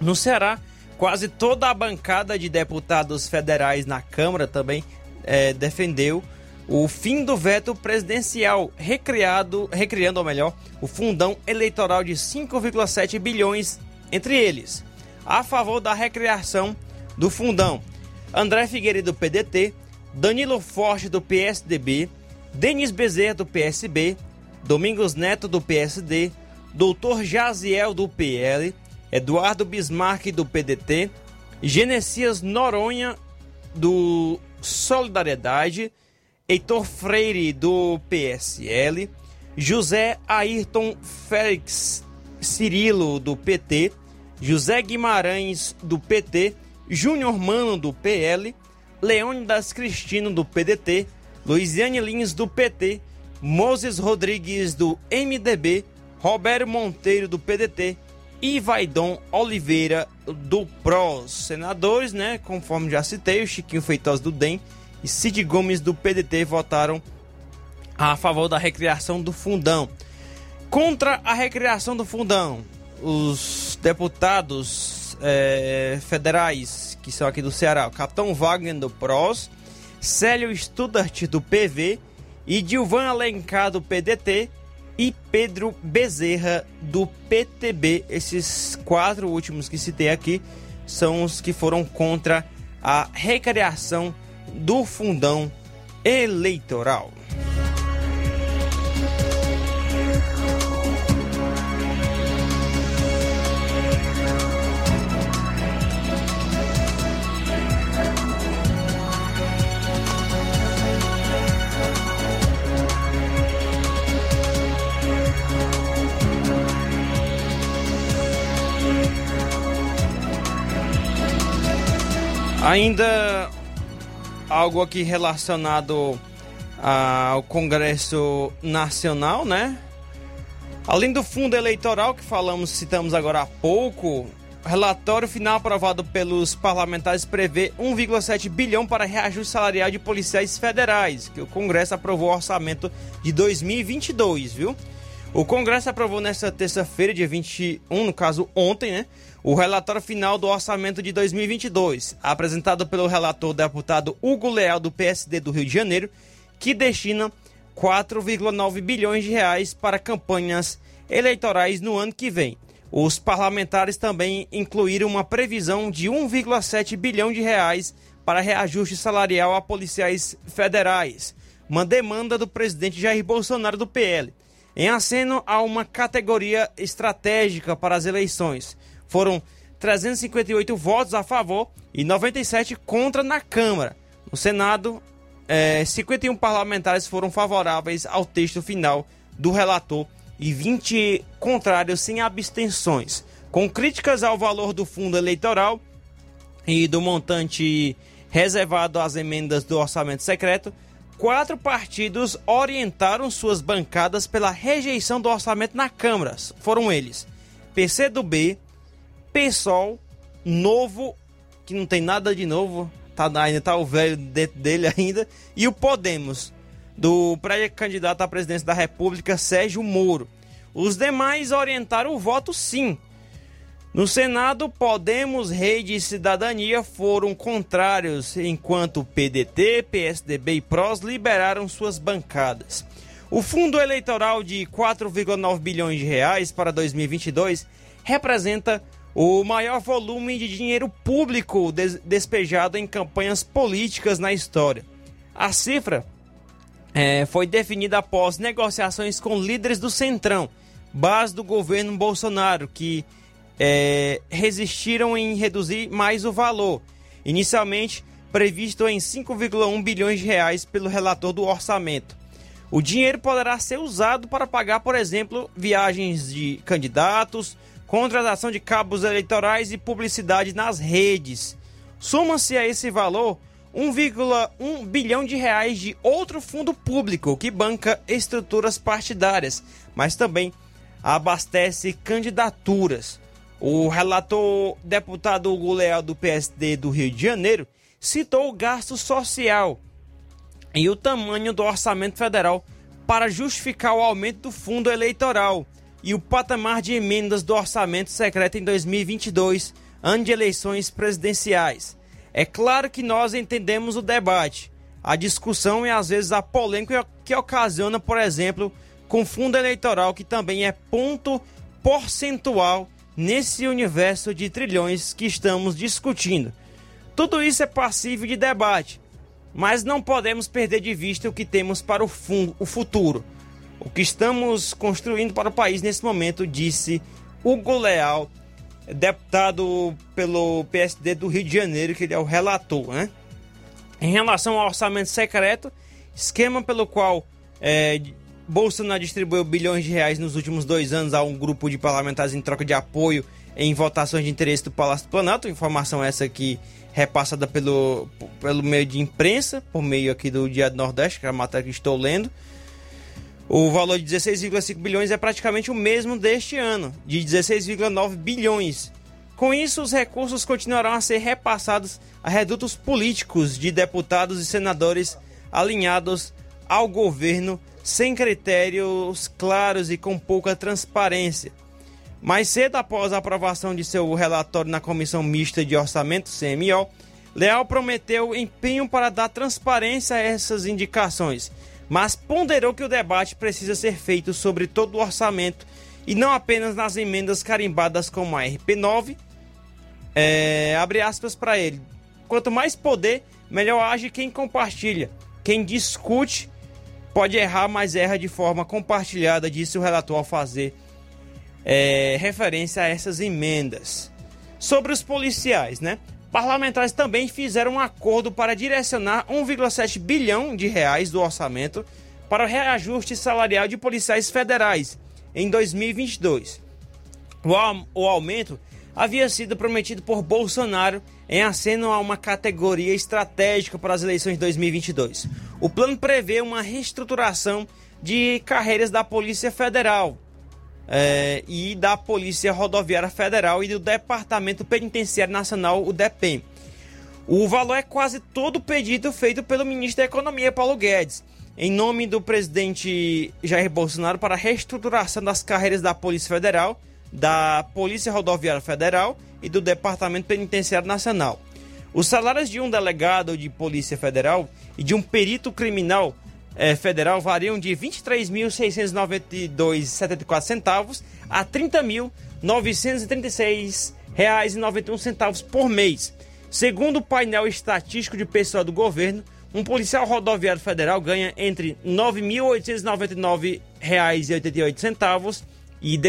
No Ceará, quase toda a bancada de deputados federais na Câmara também é, defendeu o fim do veto presidencial, recriado, recriando, ou melhor, o fundão eleitoral de 5,7 bilhões entre eles. A favor da recriação do fundão, André Figueiredo do PDT, Danilo Forte do PSDB, Denis Bezerra do PSB, Domingos Neto do PSD, Doutor Jaziel do PL, Eduardo Bismarck do PDT, Genesias Noronha do Solidariedade, Heitor Freire do PSL, José Ayrton Félix Cirilo do PT, José Guimarães do PT, Júnior Mano do PL, Leônidas Cristino do PDT, Luiziane Lins do PT, Moses Rodrigues do MDB, Roberto Monteiro do PDT e Vaidon Oliveira do PROS. Senadores, né, conforme já citei, o Chiquinho Feitosa do DEM e Cid Gomes do PDT votaram a favor da recriação do fundão. Contra a recriação do fundão, os deputados é, federais que são aqui do Ceará, Capitão Wagner do PROS, Célio Studart do PV e Dilvan Alencar do PDT e Pedro Bezerra do PTB. Esses quatro últimos que citei aqui são os que foram contra a recriação do fundão eleitoral. Ainda algo aqui relacionado ao Congresso Nacional, né? Além do fundo eleitoral que falamos, citamos agora há pouco, relatório final aprovado pelos parlamentares prevê 1,7 bilhão para reajuste salarial de policiais federais, que o Congresso aprovou o orçamento de 2022, viu? O Congresso aprovou nesta terça-feira, dia 21, no caso ontem, né? O relatório final do orçamento de 2022, apresentado pelo relator deputado Hugo Leal do PSD do Rio de Janeiro, que destina 4,9 bilhões de reais para campanhas eleitorais no ano que vem. Os parlamentares também incluíram uma previsão de 1,7 bilhão de reais para reajuste salarial a policiais federais, uma demanda do presidente Jair Bolsonaro do PL. Em aceno a uma categoria estratégica para as eleições. Foram 358 votos a favor e 97 contra na Câmara. No Senado, é, 51 parlamentares foram favoráveis ao texto final do relator e 20 contrários sem abstenções. Com críticas ao valor do fundo eleitoral e do montante reservado às emendas do orçamento secreto, quatro partidos orientaram suas bancadas pela rejeição do orçamento na Câmara. Foram eles: PCdoB, PSOL, Novo, que não tem nada de novo, tá, ainda tá o velho dentro dele ainda, e o Podemos, do pré-candidato à presidência da República, Sérgio Moro. Os demais orientaram o voto sim. No Senado, Podemos, Rede e Cidadania foram contrários, enquanto PDT, PSDB e PROS liberaram suas bancadas. O fundo eleitoral de 4,9 bilhões de reais para 2022 representa o maior volume de dinheiro público des despejado em campanhas políticas na história. A cifra é, foi definida após negociações com líderes do Centrão, base do governo Bolsonaro, que é, resistiram em reduzir mais o valor, inicialmente previsto em 5,1 bilhões de reais pelo relator do orçamento. O dinheiro poderá ser usado para pagar, por exemplo, viagens de candidatos, contratação de cabos eleitorais e publicidade nas redes. Soma-se a esse valor 1,1 bilhão de reais de outro fundo público que banca estruturas partidárias, mas também abastece candidaturas. O relator deputado Hugo Leal do PSD do Rio de Janeiro citou o gasto social e o tamanho do orçamento federal para justificar o aumento do fundo eleitoral e o patamar de emendas do orçamento secreto em 2022, ano de eleições presidenciais. É claro que nós entendemos o debate, a discussão e às vezes a polêmica que ocasiona, por exemplo, com fundo eleitoral que também é ponto percentual nesse universo de trilhões que estamos discutindo. Tudo isso é passível de debate, mas não podemos perder de vista o que temos para o, fundo, o futuro. O que estamos construindo para o país nesse momento, disse Hugo Leal, deputado pelo PSD do Rio de Janeiro, que ele é o relator, né? Em relação ao orçamento secreto, esquema pelo qual é, Bolsonaro distribuiu bilhões de reais nos últimos dois anos a um grupo de parlamentares em troca de apoio em votações de interesse do Palácio do Planalto. Informação essa que repassada pelo, pelo meio de imprensa, por meio aqui do Dia do Nordeste, que é a matéria que estou lendo. O valor de 16,5 bilhões é praticamente o mesmo deste ano, de 16,9 bilhões. Com isso, os recursos continuarão a ser repassados a redutos políticos de deputados e senadores alinhados ao governo sem critérios claros e com pouca transparência. Mais cedo, após a aprovação de seu relatório na Comissão Mista de Orçamento, CMO, Leal prometeu empenho para dar transparência a essas indicações, mas ponderou que o debate precisa ser feito sobre todo o orçamento e não apenas nas emendas carimbadas como a RP9. É, abre aspas para ele. Quanto mais poder, melhor age quem compartilha. Quem discute pode errar, mas erra de forma compartilhada, disse o relator ao fazer é, referência a essas emendas. Sobre os policiais, né? Parlamentares também fizeram um acordo para direcionar 1,7 bilhão de reais do orçamento para o reajuste salarial de policiais federais em 2022. O aumento havia sido prometido por Bolsonaro em aceno a uma categoria estratégica para as eleições de 2022. O plano prevê uma reestruturação de carreiras da Polícia Federal, é, e da Polícia Rodoviária Federal e do Departamento Penitenciário Nacional, o DEPEN. O valor é quase todo pedido feito pelo ministro da Economia, Paulo Guedes, em nome do presidente Jair Bolsonaro para a reestruturação das carreiras da Polícia Federal, da Polícia Rodoviária Federal e do Departamento Penitenciário Nacional. Os salários de um delegado de Polícia Federal e de um perito criminal é, federal variam de R$ 23.692,74 centavos a R$ 30.936,91 por mês. Segundo o painel estatístico de pessoal do governo, um policial rodoviário federal ganha entre R$ 9.899,88 e R$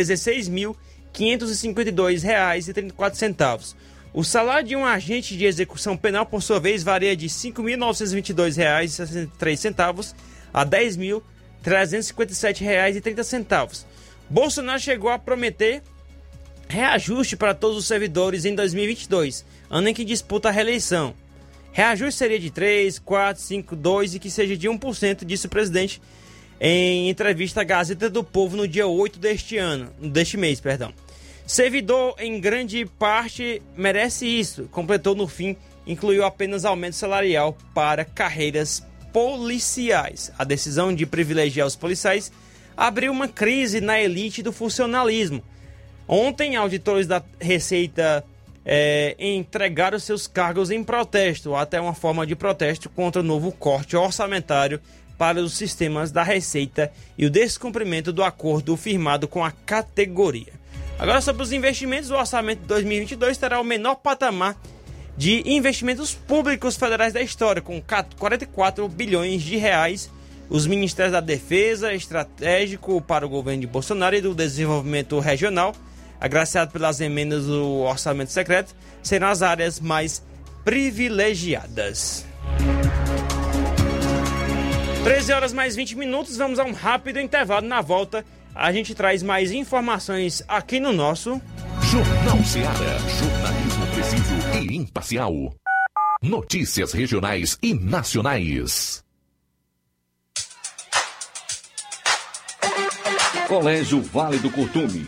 16.552,34. O salário de um agente de execução penal, por sua vez, varia de R$ 5.922,63 a R$ 10.357,30. Bolsonaro chegou a prometer reajuste para todos os servidores em 2022, ano em que disputa a reeleição. Reajuste seria de 3, 4, 5, 2 e que seja de 1%, disse o presidente em entrevista à Gazeta do Povo no dia 8 deste ano, deste mês, perdão. Servidor, em grande parte, merece isso, completou no fim, incluiu apenas aumento salarial para carreiras policiais. A decisão de privilegiar os policiais abriu uma crise na elite do funcionalismo. Ontem, auditores da Receita é, entregaram seus cargos em protesto, até uma forma de protesto contra o novo corte orçamentário para os sistemas da Receita e o descumprimento do acordo firmado com a categoria. Agora, sobre os investimentos, o orçamento de 2022 terá o menor patamar de investimentos públicos federais da história, com 44 bilhões de reais. Os Ministérios da Defesa, Estratégico para o governo de Bolsonaro e do Desenvolvimento Regional agraciado pelas emendas do orçamento secreto, serão as áreas mais privilegiadas. 13 horas mais 20 minutos, vamos a um rápido intervalo. Na volta, a gente traz mais informações aqui no nosso Jornal Ceará. Jornalismo preciso e imparcial. Notícias regionais e nacionais. Colégio Vale do Curtume.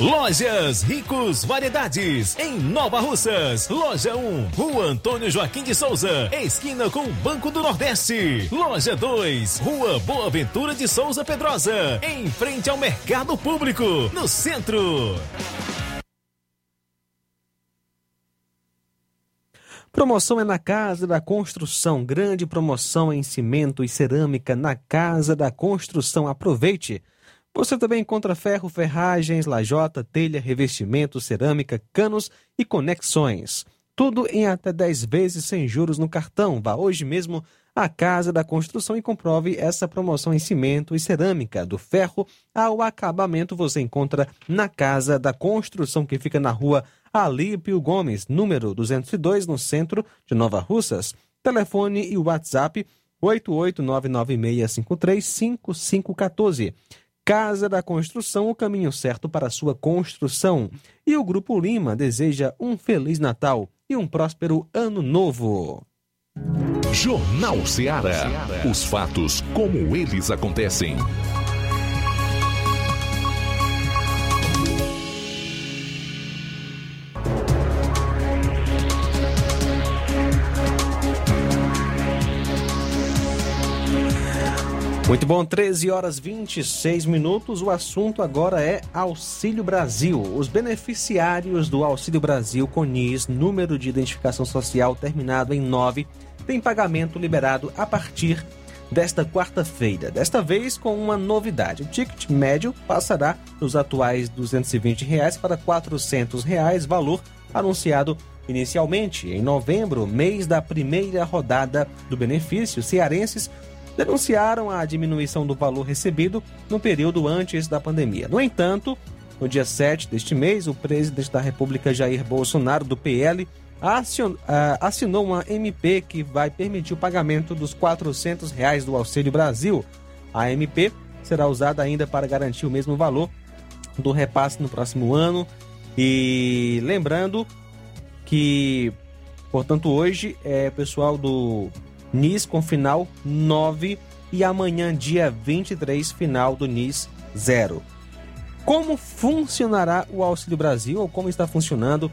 Lojas Ricos Variedades, em Nova Russas. Loja 1, Rua Antônio Joaquim de Souza, esquina com Banco do Nordeste. Loja 2, Rua Boa Ventura de Souza Pedrosa, em frente ao Mercado Público, no centro. Promoção é na Casa da Construção. Grande promoção em cimento e cerâmica na Casa da Construção. Aproveite! Você também encontra ferro, ferragens, lajota, telha, revestimento, cerâmica, canos e conexões. Tudo em até 10 vezes sem juros no cartão. Vá hoje mesmo à Casa da Construção e comprove essa promoção em cimento e cerâmica. Do ferro ao acabamento você encontra na Casa da Construção, que fica na rua Alípio Gomes, número 202, no centro de Nova Russas. Telefone e WhatsApp 88996535514. Casa da Construção, o caminho certo para sua construção. E o Grupo Lima deseja um Feliz Natal e um próspero Ano Novo. Jornal Ceará. Os fatos como eles acontecem. Muito bom, 13 horas 26 minutos. O assunto agora é Auxílio Brasil. Os beneficiários do Auxílio Brasil CONIS, número de identificação social terminado em 9, têm pagamento liberado a partir desta quarta-feira. Desta vez com uma novidade. O ticket médio passará dos atuais 220 reais para 400 reais, valor anunciado inicialmente em novembro, mês da primeira rodada do benefício. Cearenses denunciaram a diminuição do valor recebido no período antes da pandemia. No entanto, no dia 7 deste mês, o presidente da República Jair Bolsonaro, do PL, assinou uma MP que vai permitir o pagamento dos 400 reais do Auxílio Brasil. A MP será usada ainda para garantir o mesmo valor do repasse no próximo ano. E lembrando que, portanto, hoje é pessoal do NIS com final 9 e amanhã, dia 23, final do NIS 0. Como funcionará o Auxílio Brasil ou como está funcionando?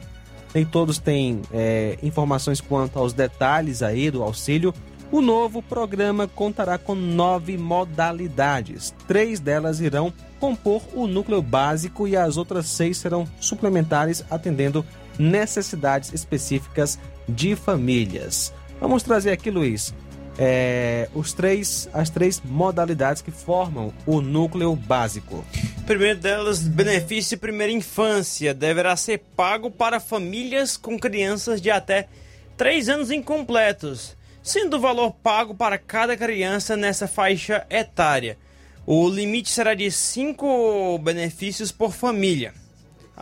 Nem todos têm é, informações quanto aos detalhes aí do auxílio. O novo programa contará com nove modalidades. Três delas irão compor o núcleo básico e as outras seis serão suplementares, atendendo necessidades específicas de famílias. Vamos trazer aqui, Luiz, é, os três, as três modalidades que formam o núcleo básico. Primeiro delas, benefício primeira infância deverá ser pago para famílias com crianças de até 3 anos incompletos, sendo o valor pago para cada criança nessa faixa etária. O limite será de 5 benefícios por família.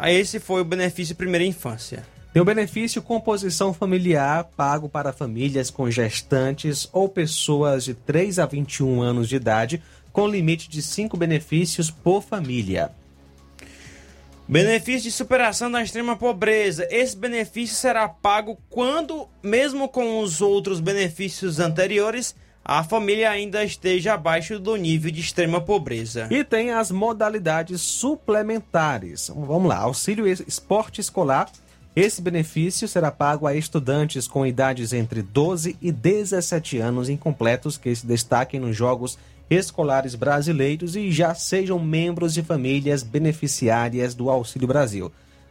Esse foi o benefício primeira infância. Tem o benefício composição familiar pago para famílias com gestantes ou pessoas de 3 a 21 anos de idade, com limite de 5 benefícios por família. Benefício de superação da extrema pobreza. Esse benefício será pago quando, mesmo com os outros benefícios anteriores, a família ainda esteja abaixo do nível de extrema pobreza. E tem as modalidades suplementares. Vamos lá: auxílio esporte escolar esse benefício será pago a estudantes com idades entre 12 e 17 anos incompletos que se destaquem nos Jogos Escolares Brasileiros e já sejam membros de famílias beneficiárias do Auxílio Brasil.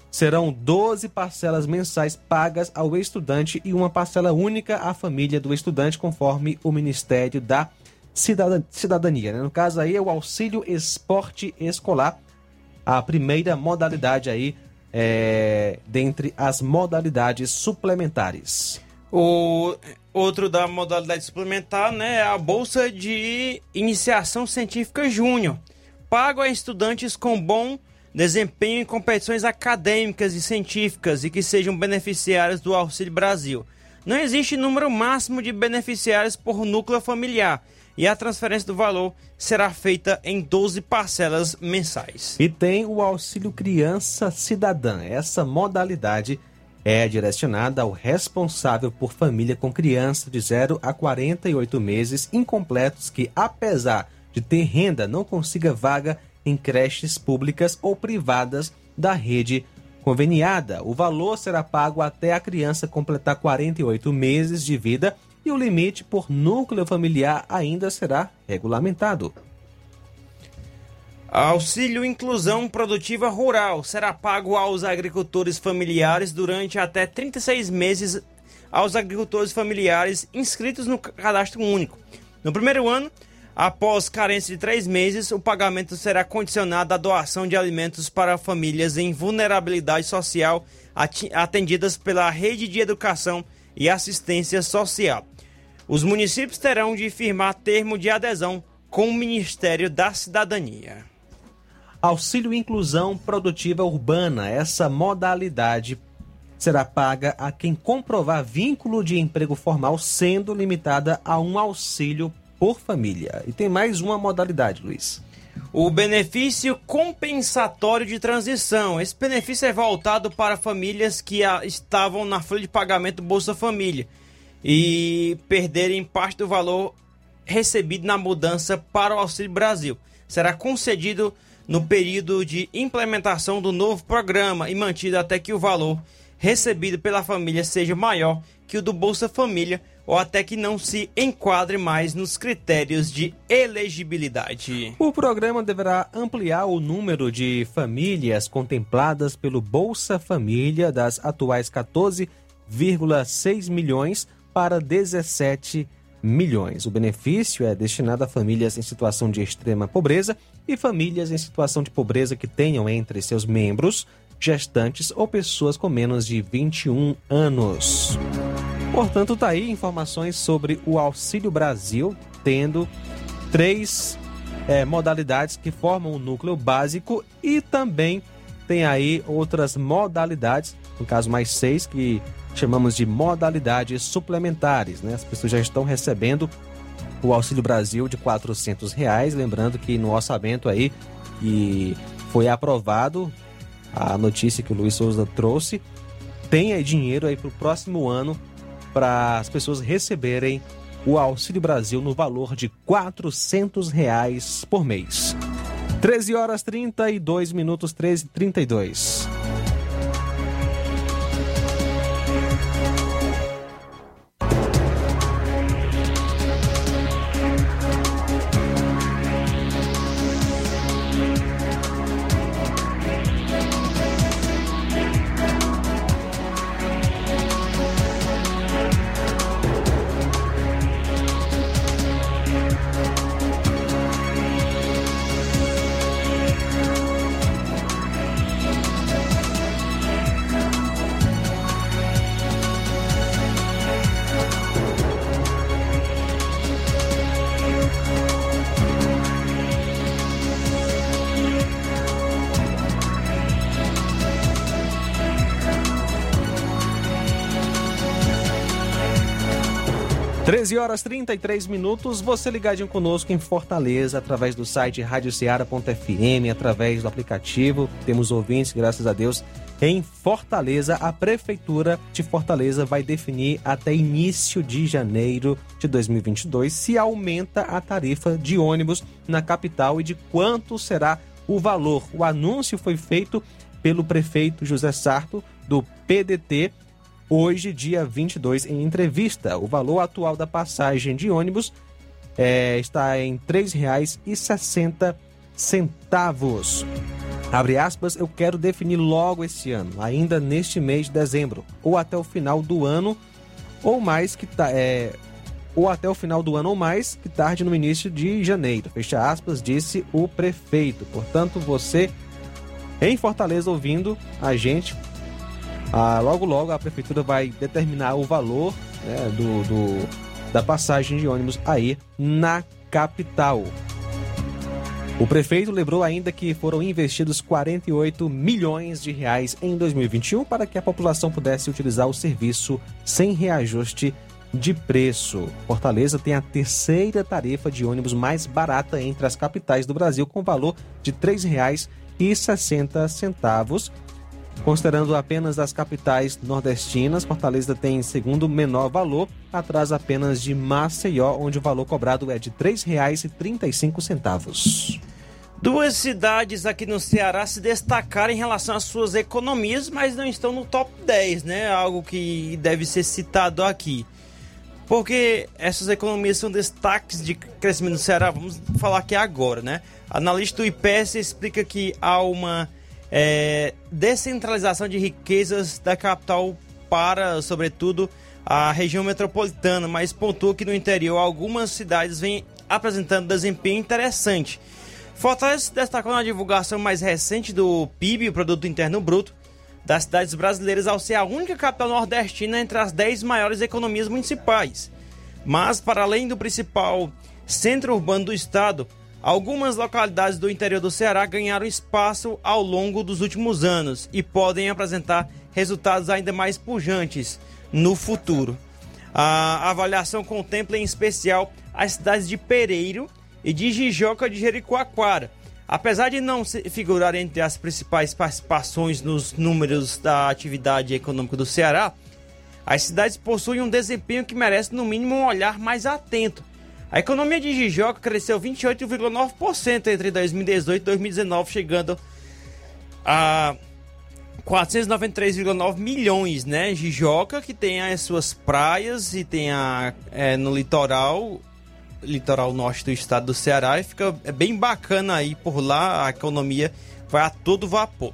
Serão 12 parcelas mensais pagas ao estudante e uma parcela única à família do estudante, conforme o Ministério da Cidadania. Né? No caso aí é o Auxílio Esporte Escolar, a primeira modalidade aí é, dentre as modalidades suplementares. O outro da modalidade suplementar né, é a Bolsa de Iniciação Científica Júnior, pago a estudantes com bom desempenho em competições acadêmicas e científicas e que sejam beneficiários do Auxílio Brasil. Não existe número máximo de beneficiários por núcleo familiar e a transferência do valor será feita em 12 parcelas mensais. E tem o auxílio criança cidadã. Essa modalidade é direcionada ao responsável por família com criança de 0 a 48 meses incompletos que, apesar de ter renda, não consiga vaga em creches públicas ou privadas da rede conveniada. O valor será pago até a criança completar 48 meses de vida e o limite por núcleo familiar ainda será regulamentado. Auxílio Inclusão Produtiva Rural será pago aos agricultores familiares durante até 36 meses aos agricultores familiares inscritos no cadastro único. No primeiro ano, após carência de três meses, o pagamento será condicionado à doação de alimentos para famílias em vulnerabilidade social atendidas pela Rede de Educação e Assistência Social. Os municípios terão de firmar termo de adesão com o Ministério da Cidadania. Auxílio Inclusão Produtiva Urbana. Essa modalidade será paga a quem comprovar vínculo de emprego formal, sendo limitada a um auxílio por família. E tem mais uma modalidade, Luiz. O benefício compensatório de transição. Esse benefício é voltado para famílias que estavam na folha de pagamento Bolsa Família e perderem parte do valor recebido na mudança para o Auxílio Brasil. Será concedido no período de implementação do novo programa e mantido até que o valor recebido pela família seja maior que o do Bolsa Família ou até que não se enquadre mais nos critérios de elegibilidade. O programa deverá ampliar o número de famílias contempladas pelo Bolsa Família das atuais 14,6 milhões para 17 milhões. O benefício é destinado a famílias em situação de extrema pobreza e famílias em situação de pobreza que tenham entre seus membros gestantes ou pessoas com menos de 21 anos. Portanto, tá aí informações sobre o Auxílio Brasil, tendo três é, modalidades que formam o núcleo básico e também tem aí outras modalidades, no caso mais seis, que chamamos de modalidades suplementares. Né? As pessoas já estão recebendo o Auxílio Brasil de R$ reais, lembrando que no orçamento aí que foi aprovado a notícia que o Luiz Souza trouxe, tem aí dinheiro aí para o próximo ano para as pessoas receberem o Auxílio Brasil no valor de R$ reais por mês. 13 horas 32 minutos, 13 32. 13 horas 33 minutos, você ligadinho conosco em Fortaleza, através do site radioceara.fm, através do aplicativo. Temos ouvintes, graças a Deus, em Fortaleza. A Prefeitura de Fortaleza vai definir até início de janeiro de 2022 se aumenta a tarifa de ônibus na capital e de quanto será o valor. O anúncio foi feito pelo prefeito José Sarto, do PDT, hoje, dia 22, em entrevista. O valor atual da passagem de ônibus é, está em R$ 3,60. Abre aspas, eu quero definir logo esse ano, ainda neste mês de dezembro, ou até o final do ano, ou mais que tá, é, ou até o final do ano ou mais, que tarde no início de janeiro. Fecha aspas, disse o prefeito. Portanto, você em Fortaleza ouvindo a gente, ah, logo logo a prefeitura vai determinar o valor né, do, do, da passagem de ônibus aí na capital. O prefeito lembrou ainda que foram investidos 48 milhões de reais em 2021 para que a população pudesse utilizar o serviço sem reajuste de preço. Fortaleza tem a terceira tarifa de ônibus mais barata entre as capitais do Brasil, com valor de R$ 3,60 Considerando apenas as capitais nordestinas, Fortaleza tem segundo menor valor, atrás apenas de Maceió, onde o valor cobrado é de R$ 3,35. Duas cidades aqui no Ceará se destacaram em relação às suas economias, mas não estão no top 10, né? Algo que deve ser citado aqui. Porque essas economias são destaques de crescimento no Ceará, vamos falar aqui agora, né? Analista do IPS explica que há uma é, descentralização de riquezas da capital para, sobretudo, a região metropolitana, mas pontua que no interior algumas cidades vêm apresentando desempenho interessante Fortaleza destacou na divulgação mais recente do PIB, o Produto Interno Bruto, das cidades brasileiras ao ser a única capital nordestina entre as 10 maiores economias municipais. Mas, para além do principal centro urbano do estado, algumas localidades do interior do Ceará ganharam espaço ao longo dos últimos anos e podem apresentar resultados ainda mais pujantes no futuro. A avaliação contempla em especial as cidades de Pereiro, e de Jijoca de Jericoacoara. Apesar de não figurar entre as principais participações nos números da atividade econômica do Ceará, as cidades possuem um desempenho que merece no mínimo um olhar mais atento. A economia de Jijoca cresceu 28,9% entre 2018 e 2019, chegando a 493,9 milhões, né? Jijoca, que tem as suas praias e tem a, é, no litoral litoral norte do estado do Ceará e fica é bem bacana aí por lá, a economia vai a todo vapor.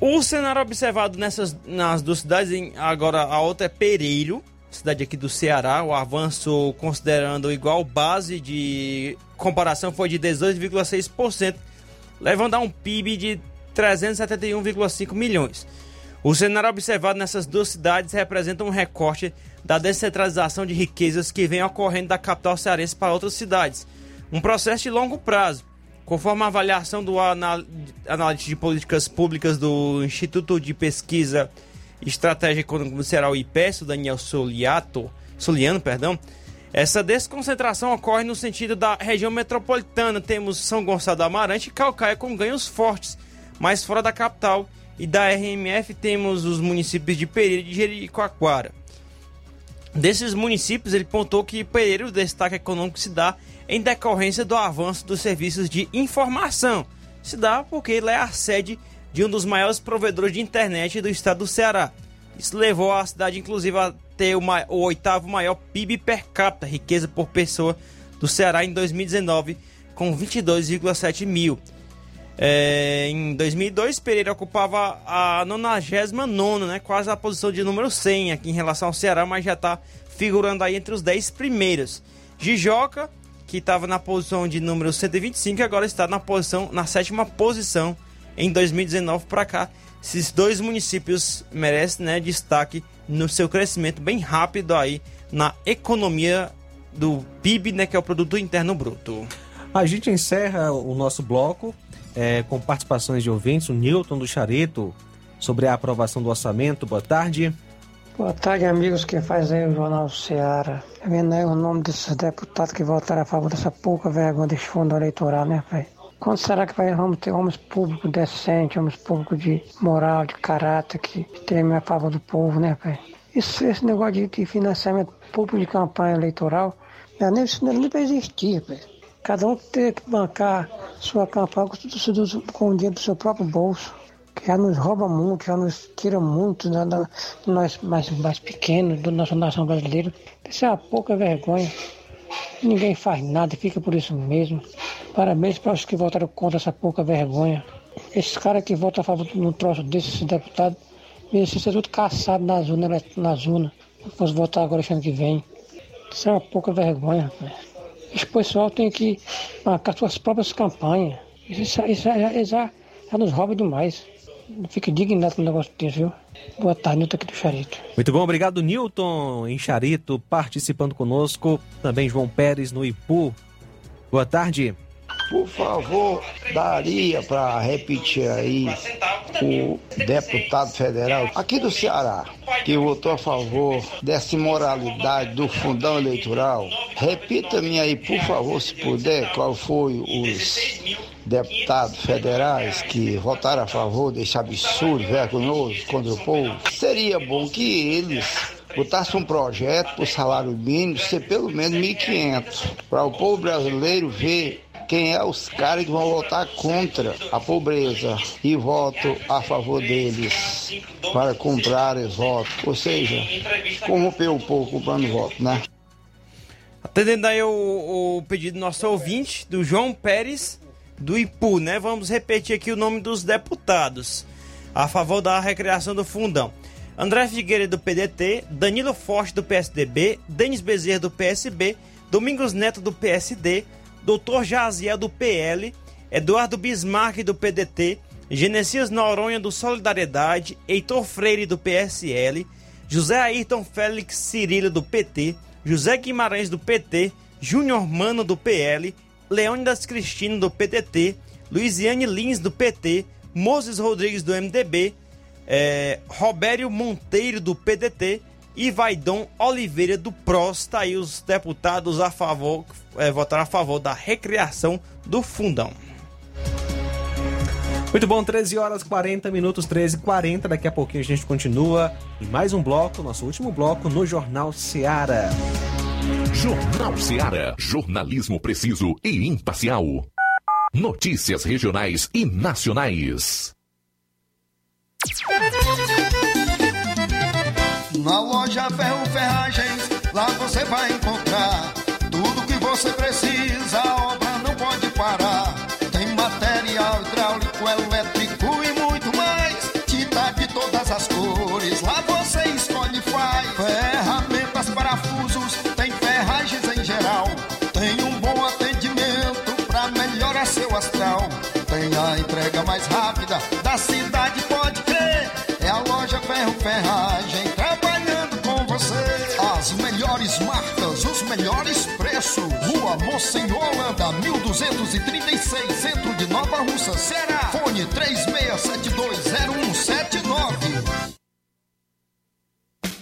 O cenário observado nessas nas duas cidades, agora a outra é Pereiro, cidade aqui do Ceará, o avanço considerando igual base de comparação foi de 18,6%, levando a um PIB de 371,5 milhões. O cenário observado nessas duas cidades representa um recorte da descentralização de riquezas que vem ocorrendo da capital cearense para outras cidades. Um processo de longo prazo, conforme a avaliação do analista de políticas públicas do Instituto de Pesquisa Estratégia Econômica do Ceará, o IPES, o Daniel Soliato, Soliano, perdão, essa desconcentração ocorre no sentido da região metropolitana. Temos São Gonçalo do Amarante e Calcaia com ganhos fortes, mas fora da capital. E da RMF temos os municípios de Pereira e de Jericoacoara. Desses municípios, ele pontou que Pereira o destaque econômico se dá em decorrência do avanço dos serviços de informação. Se dá porque ele é a sede de um dos maiores provedores de internet do estado do Ceará. Isso levou a cidade, inclusive, a ter o, o oitavo maior PIB per capita, riqueza por pessoa, do Ceará em 2019, com 22,7 mil. É, em 2002, Pereira ocupava a 99, né, quase a posição de número 100 aqui em relação ao Ceará, mas já está figurando aí entre os 10 primeiros. Jijoca, que estava na posição de número 125, agora está na posição na sétima posição em 2019 para cá. Esses dois municípios merecem né, destaque no seu crescimento bem rápido aí na economia do PIB, né, que é o produto interno bruto. A gente encerra o nosso bloco é, com participações de ouvintes, o Newton do Chareto, sobre a aprovação do orçamento. Boa tarde. Boa tarde, amigos que fazem o Jornal Ceará. Tá vendo aí o nome desses deputados que votaram a favor dessa pouca vergonha desse fundo eleitoral, né, pai? Quando será que vai, vamos ter homens públicos decentes, homens públicos de moral, de caráter, que temem a favor do povo, né, pai? Isso, esse negócio de, financiamento público de campanha eleitoral, não, nem, isso não nem para existir, pai. Cada um tem que bancar sua campanha com o dinheiro do seu próprio bolso, já nos rouba muito, já nos tira muito da, da, nós mais, mais pequenos, da nossa nação brasileira. Isso é uma pouca vergonha. Ninguém faz nada, fica por isso mesmo. Parabéns para os que votaram contra essa pouca vergonha. Esses caras que votam a favor de um troço desses deputados, merecem ser tudo caçado na zona, na zona. Fosse votar agora ano que vem. Isso é uma pouca vergonha, rapaz. Esse pessoal tem que marcar suas próprias campanhas. Isso, isso, isso já, nos rouba demais. Fica indignado com o negócio desse, viu? Boa tarde, Nilton aqui do Charito. Muito bom, obrigado, Nilton, em Charito, participando conosco. Também João Pérez, no Ipu. Boa tarde. Por favor, daria para repetir aí o deputado federal aqui do Ceará, que votou a favor dessa imoralidade do fundão eleitoral. Repita-me aí, por favor, se puder, qual foi os deputados federais que votaram a favor desse absurdo vergonhoso contra o povo. Seria bom que eles botassem um projeto para o salário mínimo ser pelo menos 1.500, para o povo brasileiro ver quem é os caras que vão votar contra a pobreza e voto a favor deles para comprar os votos. Ou seja, corromper o povo comprando voto, né? Atendendo aí o, o pedido do nosso ouvinte, do João Pérez, do Ipu, né? Vamos repetir aqui o nome dos deputados a favor da recriação do fundão. André Figueiredo do PDT, Danilo Forte do PSDB, Denis Bezerra do PSB, Domingos Neto do PSD, Dr. Jaziel do PL, Eduardo Bismarck do PDT, Genesias Noronha do Solidariedade, Heitor Freire do PSL, José Ayrton Félix Cirilo do PT, José Guimarães do PT, Júnior Mano do PL, Leônidas Cristino do PDT, Luiziane Lins do PT, Moses Rodrigues do MDB, é, Robério Monteiro do PDT e Vaidon Oliveira do PROS. Tá aí os deputados a favor, é, votaram a favor da recriação do fundão. Muito bom, 13 horas 40 minutos, 13 e 40. Daqui a pouquinho a gente continua em mais um bloco, nosso último bloco no Jornal Seara. Jornal Seara. Jornalismo preciso e imparcial. Notícias regionais e nacionais. Na loja Ferro Ferragens, lá você vai encontrar tudo que você precisa, cidade, pode crer. É a loja Ferro Ferragem trabalhando com você. As melhores marcas, os melhores preços. Rua Monsenhor Holanda, 1236, centro de Nova Russa, Ceará. Fone 36720179.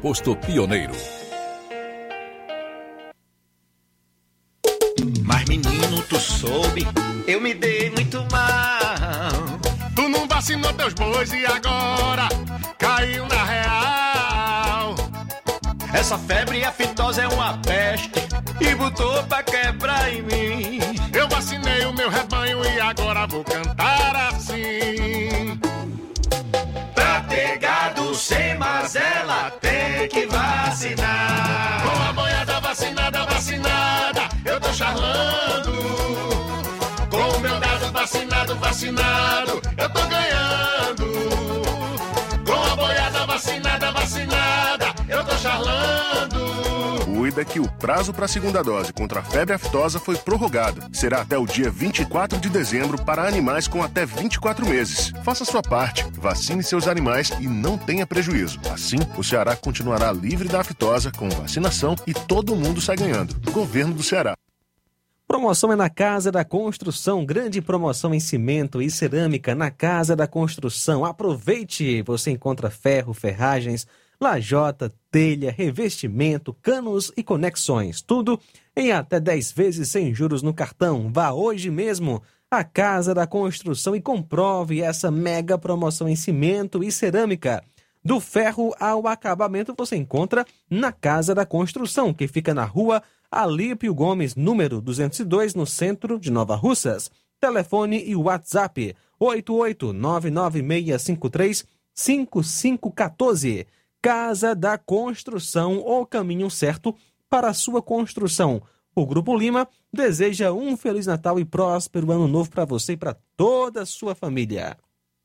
posto Pioneiro. Mas menino, tu soube, eu me dei muito mal. Tu não vacinou teus bois e agora caiu na real. Essa febre aftosa é uma peste e botou pra quebrar em mim. Eu vacinei o meu rebanho e agora vou cantar assim. Pra ter sem mazela, tem que vacinar. Com a boiada vacinada, vacinada, eu tô charlando. Com o meu dado vacinado, vacinado, é que o prazo para a segunda dose contra a febre aftosa foi prorrogado. Será até o dia 24 de dezembro para animais com até 24 meses. Faça sua parte, vacine seus animais e não tenha prejuízo. Assim, o Ceará continuará livre da aftosa com vacinação e todo mundo sai ganhando. Governo do Ceará. Promoção é na Casa da Construção, grande promoção em cimento e cerâmica na Casa da Construção. Aproveite! Você encontra ferro, ferragens, lajota, telha, revestimento, canos e conexões. Tudo em até 10 vezes sem juros no cartão. Vá hoje mesmo à Casa da Construção e comprove essa mega promoção em cimento e cerâmica. Do ferro ao acabamento você encontra na Casa da Construção, que fica na rua Alípio Gomes, número 202, no centro de Nova Russas. Telefone e WhatsApp 88996535514. Casa da Construção, o caminho certo para a sua construção. O Grupo Lima deseja um Feliz Natal e próspero Ano Novo para você e para toda a sua família.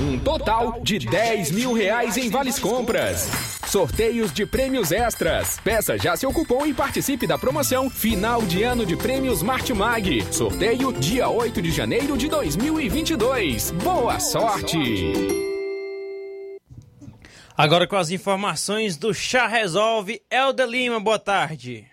Um total de 10 mil reais em vales compras. Sorteios de prêmios extras. Peça já seu cupom e participe da promoção Final de Ano de Prêmios Martimag. Sorteio dia 8 de janeiro de 2022. Boa sorte! Agora com as informações do Chá Resolve, Helder Lima, boa tarde.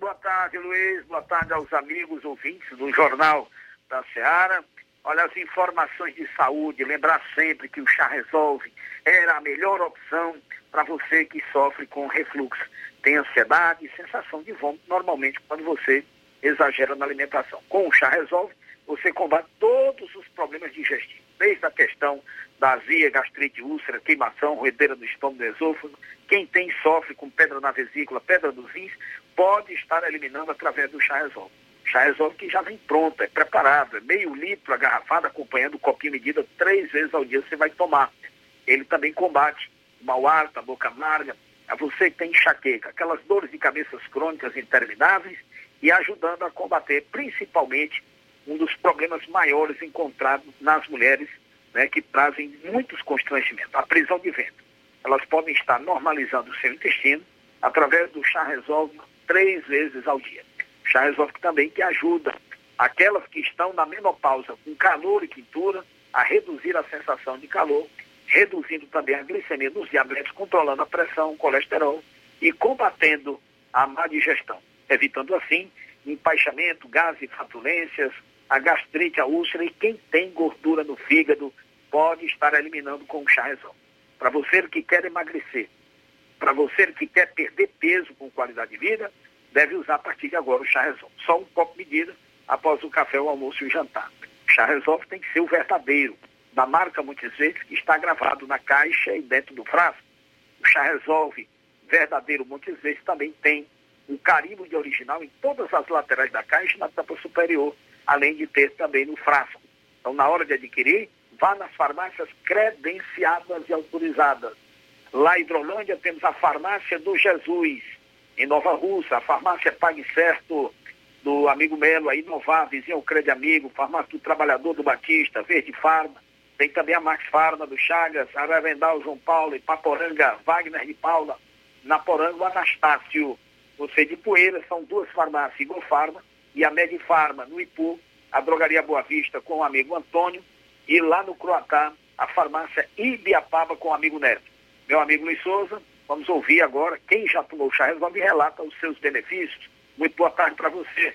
Boa tarde, Luiz. Boa tarde aos amigos ouvintes do Jornal da Seara. Olha, as informações de saúde, lembrar sempre que o chá resolve era a melhor opção para você que sofre com refluxo. Tem ansiedade e sensação de vômito, normalmente quando você exagera na alimentação. Com o chá resolve, você combate todos os problemas digestivos, desde a questão da azia, gastrite, úlcera, queimação, roedeira do estômago, do esôfago. Quem tem sofre com pedra na vesícula, pedra dos rins, pode estar eliminando através do chá resolve. Chá resolve que já vem pronto, é preparado, é meio litro a garrafada, acompanhando o copinho medida três vezes ao dia você vai tomar. Ele também combate o mau hálito, a boca amarga, a você que tem enxaqueca, aquelas dores de cabeças crônicas intermináveis e ajudando a combater principalmente um dos problemas maiores encontrados nas mulheres né, que trazem muitos constrangimentos, a prisão de vento. Elas podem estar normalizando o seu intestino através do chá resolve três vezes ao dia. Resolve também que ajuda aquelas que estão na menopausa com calor e quintura a reduzir a sensação de calor, reduzindo também a glicemia dos diabetes, controlando a pressão, o colesterol e combatendo a má digestão, evitando assim empaixamento, gases fatulências, a gastrite, a úlcera e quem tem gordura no fígado pode estar eliminando com o chá resolve. Para você que quer emagrecer, para você que quer perder peso com qualidade de vida, deve usar a partir de agora o chá resolve. Só um copo medida após o café, o almoço e o jantar. O chá resolve tem que ser o verdadeiro, da marca muitas vezes, que está gravado na caixa e dentro do frasco. O chá resolve verdadeiro muitas vezes também tem um carimbo de original em todas as laterais da caixa e na tampa superior, além de ter também no frasco. Então, na hora de adquirir, vá nas farmácias credenciadas e autorizadas. Lá em Hidrolândia temos a farmácia do Jesus, em Nova Russa, a farmácia Pague Certo do amigo Melo, aí Inovar, vizinho Crede Amigo, farmácia do Trabalhador do Batista, Verde Farma, tem também a Max Farma do Chagas, Aravendal João Paulo, e Paporanga, Wagner de Paula, Naporanga, Anastácio. Você de Poeira, são duas farmácias, Igor Farma e a Medifarma, no Ipu, a Drogaria Boa Vista com o amigo Antônio, e lá no Croatá, a farmácia Ibiapaba com o amigo Neto. meu amigo Luiz Souza, vamos ouvir agora quem já tomou chá resolve relata os seus benefícios. Muito boa tarde para você.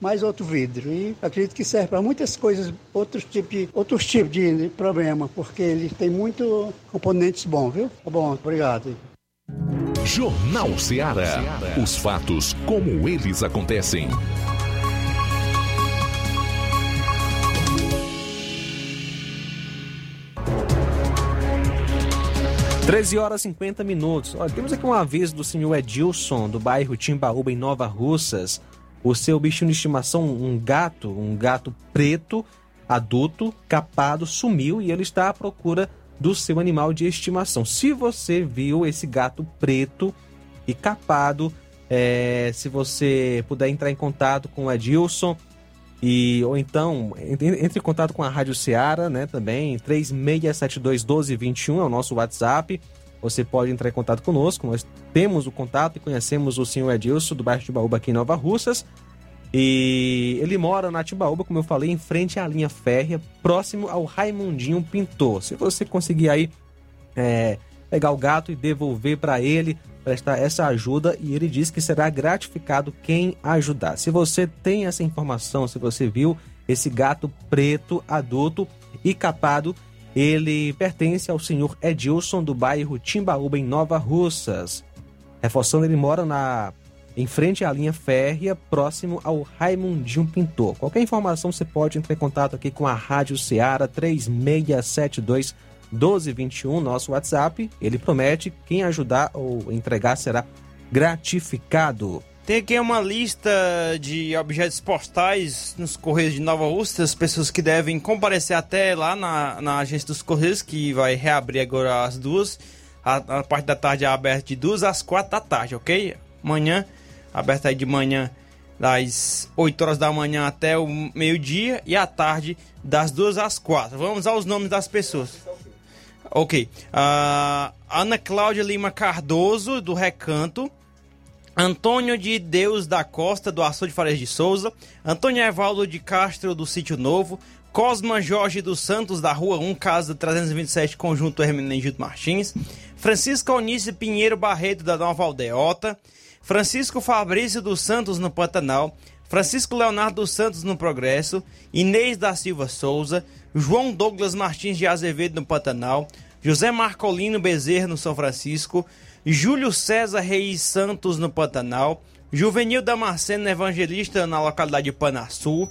mais outro vidro. E acredito que serve para muitas coisas, outros tipos de, outros tipos de problema, porque ele tem muito componentes bons, viu? Tá bom, obrigado. Jornal Ceará. Os fatos como eles acontecem. 13 horas e 50 minutos. Olha, temos aqui um aviso do senhor Edilson, do bairro Timbaúba, em Nova Russas. O seu bichinho de estimação, um gato, um gato preto, adulto, capado, sumiu e ele está à procura do seu animal de estimação. Se você viu esse gato preto e capado, é, se você puder entrar em contato com o Edilson e ou então entre, em contato com a Rádio Ceará, né, também 3672 1221 é o nosso WhatsApp. Você pode entrar em contato conosco. Nós temos o contato e conhecemos o senhor Edilson do bairro de Timbaúba aqui em Nova Russas. E ele mora na Timbaúba, como eu falei, em frente à linha férrea, próximo ao Raimundinho Pintor. Se você conseguir aí é, pegar o gato e devolver para ele, prestar essa ajuda, e ele diz que será gratificado quem ajudar. Se você tem essa informação, se você viu esse gato preto adulto e capado, ele pertence ao senhor Edilson do bairro Timbaúba, em Nova Russas. Reforçando, ele mora na em frente à linha férrea, próximo ao Raimundinho Pintor. Qualquer informação você pode entrar em contato aqui com a Rádio Ceará 3672 1221, nosso WhatsApp. Ele promete quem ajudar ou entregar será gratificado. Tem aqui uma lista de objetos postais nos Correios de Nova Rússia, as pessoas que devem comparecer até lá na, na agência dos Correios, que vai reabrir agora às duas. A, a parte da tarde é aberta de duas às quatro da tarde, ok? Amanhã aberta aí de manhã das 8 horas da manhã até o meio-dia e à tarde das 2 às 4. Vamos aos nomes das pessoas. Ok. Uh, Ana Cláudia Lima Cardoso, do Recanto. Antônio de Deus da Costa, do Açor de Farias de Souza. Antônio Evaldo de Castro, do Sítio Novo. Cosma Jorge dos Santos, da Rua 1, Casa 327, Conjunto Hermenegildo Martins. Francisco Onício Pinheiro Barreto, da Nova Aldeota. Francisco Fabrício dos Santos no Pantanal, Francisco Leonardo dos Santos no Progresso, Inês da Silva Souza, João Douglas Martins de Azevedo no Pantanal, José Marcolino Bezerra no São Francisco, Júlio César Reis Santos no Pantanal, Juvenil Damasceno Evangelista na localidade de Panasul,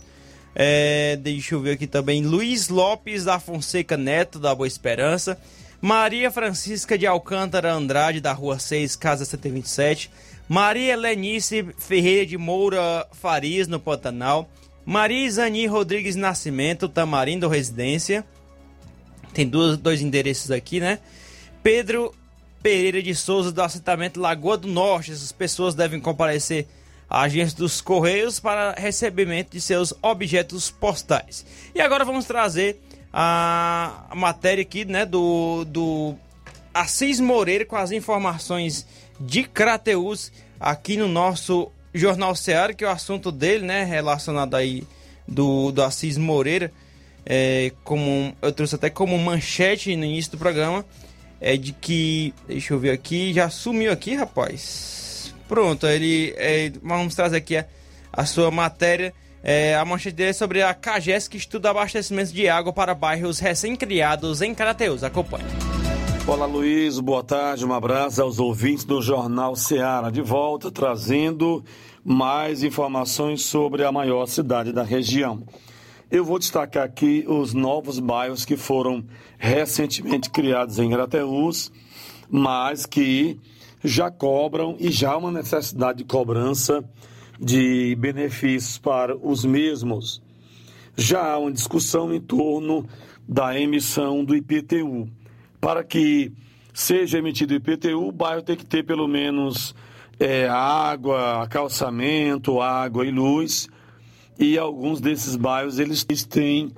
é, deixa eu ver aqui também, Luiz Lopes da Fonseca Neto da Boa Esperança, Maria Francisca de Alcântara Andrade da Rua 6, Casa 127, Maria Lenice Ferreira de Moura Farias, no Pantanal. Maria Isani Rodrigues Nascimento, Tamarindo Residência. Tem dois, dois endereços aqui, né? Pedro Pereira de Souza, do assentamento Lagoa do Norte. Essas pessoas devem comparecer à agência dos Correios para recebimento de seus objetos postais. E agora vamos trazer a, matéria aqui, né, do, do Assis Moreira com as informações de Crateus aqui no nosso Jornal Seara, que é o assunto dele, né, relacionado aí do, do Assis Moreira, é, como eu trouxe até como manchete no início do programa, é de que, deixa eu ver aqui, já sumiu aqui, rapaz. Pronto, ele, é, vamos trazer aqui a, a sua matéria. É, a manchete dele é sobre a CAGES que estuda abastecimento de água para bairros recém-criados em Crateus. Acompanhe. Olá Luiz, boa tarde, um abraço aos ouvintes do Jornal Seara, de volta trazendo mais informações sobre a maior cidade da região. Eu vou destacar aqui os novos bairros que foram recentemente criados em Grateus, mas que já cobram e já há uma necessidade de cobrança de benefícios para os mesmos. Já há uma discussão em torno da emissão do IPTU. para que seja emitido IPTU, o bairro tem que ter pelo menos é, água, calçamento, água e luz. E alguns desses bairros eles têm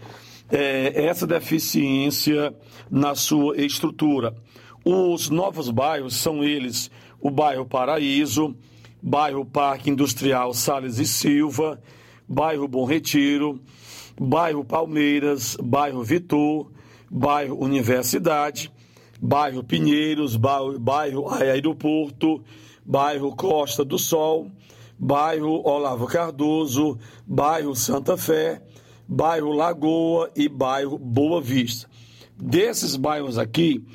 é, essa deficiência na sua estrutura. Os novos bairros são eles o bairro Paraíso, bairro Parque Industrial Sales e Silva, bairro Bom Retiro, bairro Palmeiras, bairro Vitor, bairro Universidade, bairro Pinheiros, bairro, bairro Aeroporto, bairro Costa do Sol, bairro Olavo Cardoso, bairro Santa Fé, bairro Lagoa e bairro Boa Vista. Desses bairros aqui,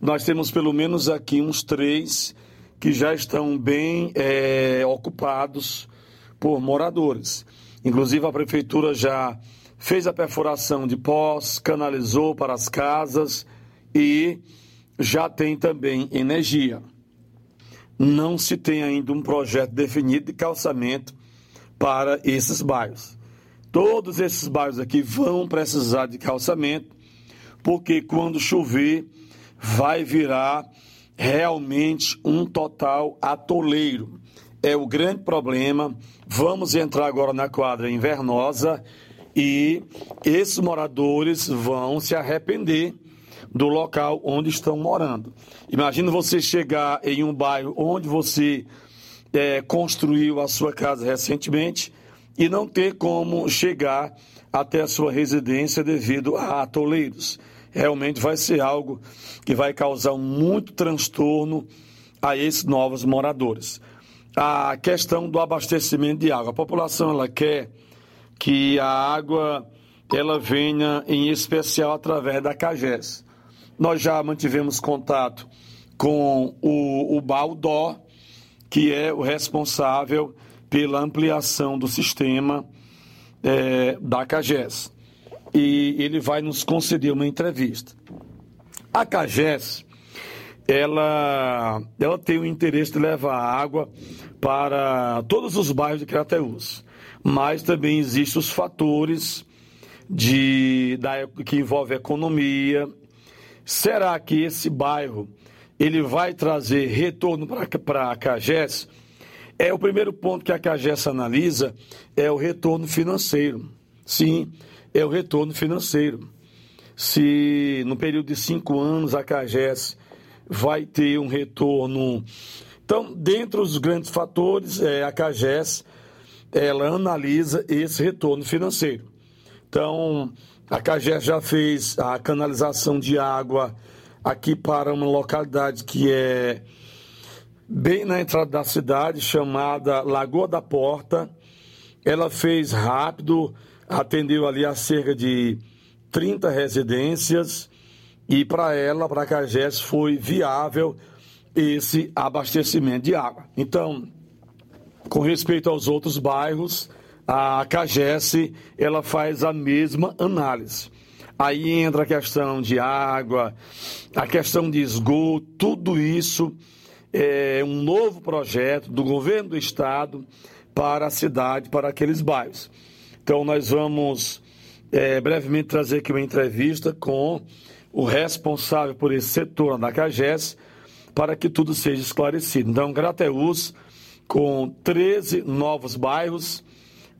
nós temos pelo menos aqui uns três que já estão bem é, ocupados por moradores. Inclusive, a prefeitura já fez a perfuração de pós, canalizou para as casas e já tem também energia. Não se tem ainda um projeto definido de calçamento para esses bairros. Todos esses bairros aqui vão precisar de calçamento, porque quando chover, vai virar realmente um total atoleiro. É o grande problema. Vamos entrar agora na quadra invernosa e esses moradores vão se arrepender do local onde estão morando. Imagina você chegar em um bairro onde você é, construiu a sua casa recentemente e não ter como chegar até a sua residência devido a atoleiros realmente vai ser algo que vai causar muito transtorno a esses novos moradores. A questão do abastecimento de água. A população ela quer que a água ela venha em especial através da CAGES. Nós já mantivemos contato com o, o Baldó, que é o responsável pela ampliação do sistema é, da CAGES e ele vai nos conceder uma entrevista. A CAGES, ela, ela tem o interesse de levar água para todos os bairros de Crateús, mas também existem os fatores de, da, que envolvem a economia. Será que esse bairro ele vai trazer retorno para a CAGES? É o primeiro ponto que a CAGES analisa é o retorno financeiro. Sim, é o retorno financeiro. Se no período de cinco anos a CAGES vai ter um retorno. Então, dentre os grandes fatores, é, a CAGES ela analisa esse retorno financeiro. Então, a CAGES já fez a canalização de água aqui para uma localidade que é bem na entrada da cidade, chamada Lagoa da Porta. Ela fez rápido, atendeu ali a cerca de 30 residências e para ela, para a Cagés, foi viável esse abastecimento de água. Então, com respeito aos outros bairros, a Cagés, ela faz a mesma análise. Aí entra a questão de água, a questão de esgoto, tudo isso é um novo projeto do governo do estado para a cidade, para aqueles bairros. Então, nós vamos é, brevemente trazer aqui uma entrevista com o responsável por esse setor da CAGES para que tudo seja esclarecido. Então, Grateus, com 13 novos bairros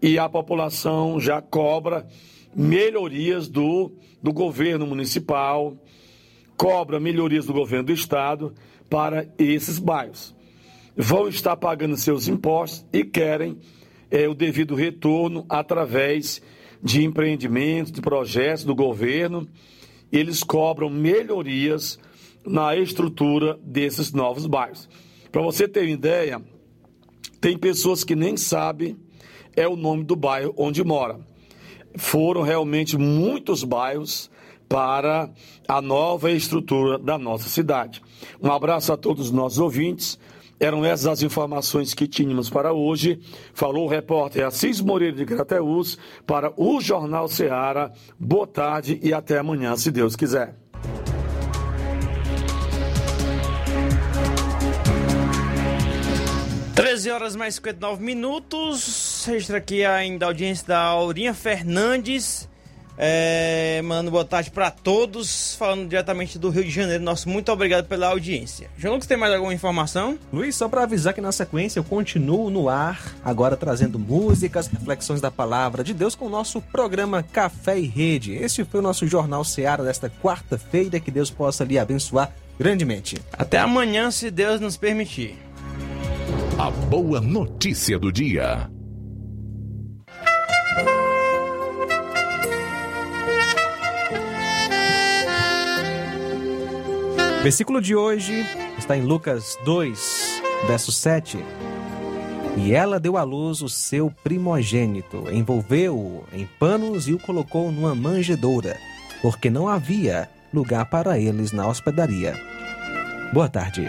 e a população já cobra melhorias do, do governo municipal, cobra melhorias do governo do estado para esses bairros. Vão estar pagando seus impostos e querem é, o devido retorno através de empreendimentos, de projetos do governo. Eles cobram melhorias na estrutura desses novos bairros. Para você ter uma ideia, tem pessoas que nem sabem é o nome do bairro onde mora. Foram realmente muitos bairros para a nova estrutura da nossa cidade. Um abraço a todos os nossos ouvintes. Eram essas as informações que tínhamos para hoje. Falou o repórter Assis Moreira de Crateús para o Jornal Ceará. Boa tarde e até amanhã, se Deus quiser. Treze horas mais 59 minutos. Registra aqui ainda a audiência da Aurinha Fernandes. É, mano, boa tarde para todos. Falando diretamente do Rio de Janeiro. Nosso muito obrigado pela audiência. João Lucas, tem mais alguma informação? Luiz, só para avisar que na sequência eu continuo no ar, agora trazendo músicas, reflexões da palavra de Deus com o nosso programa Café e Rede. Este foi o nosso Jornal Seara desta quarta-feira. Que Deus possa lhe abençoar grandemente. Até amanhã, se Deus nos permitir. A boa notícia do dia. Versículo de hoje está em Lucas 2, verso 7. E ela deu à luz o seu primogênito, envolveu-o em panos e o colocou numa manjedoura, porque não havia lugar para eles na hospedaria. Boa tarde.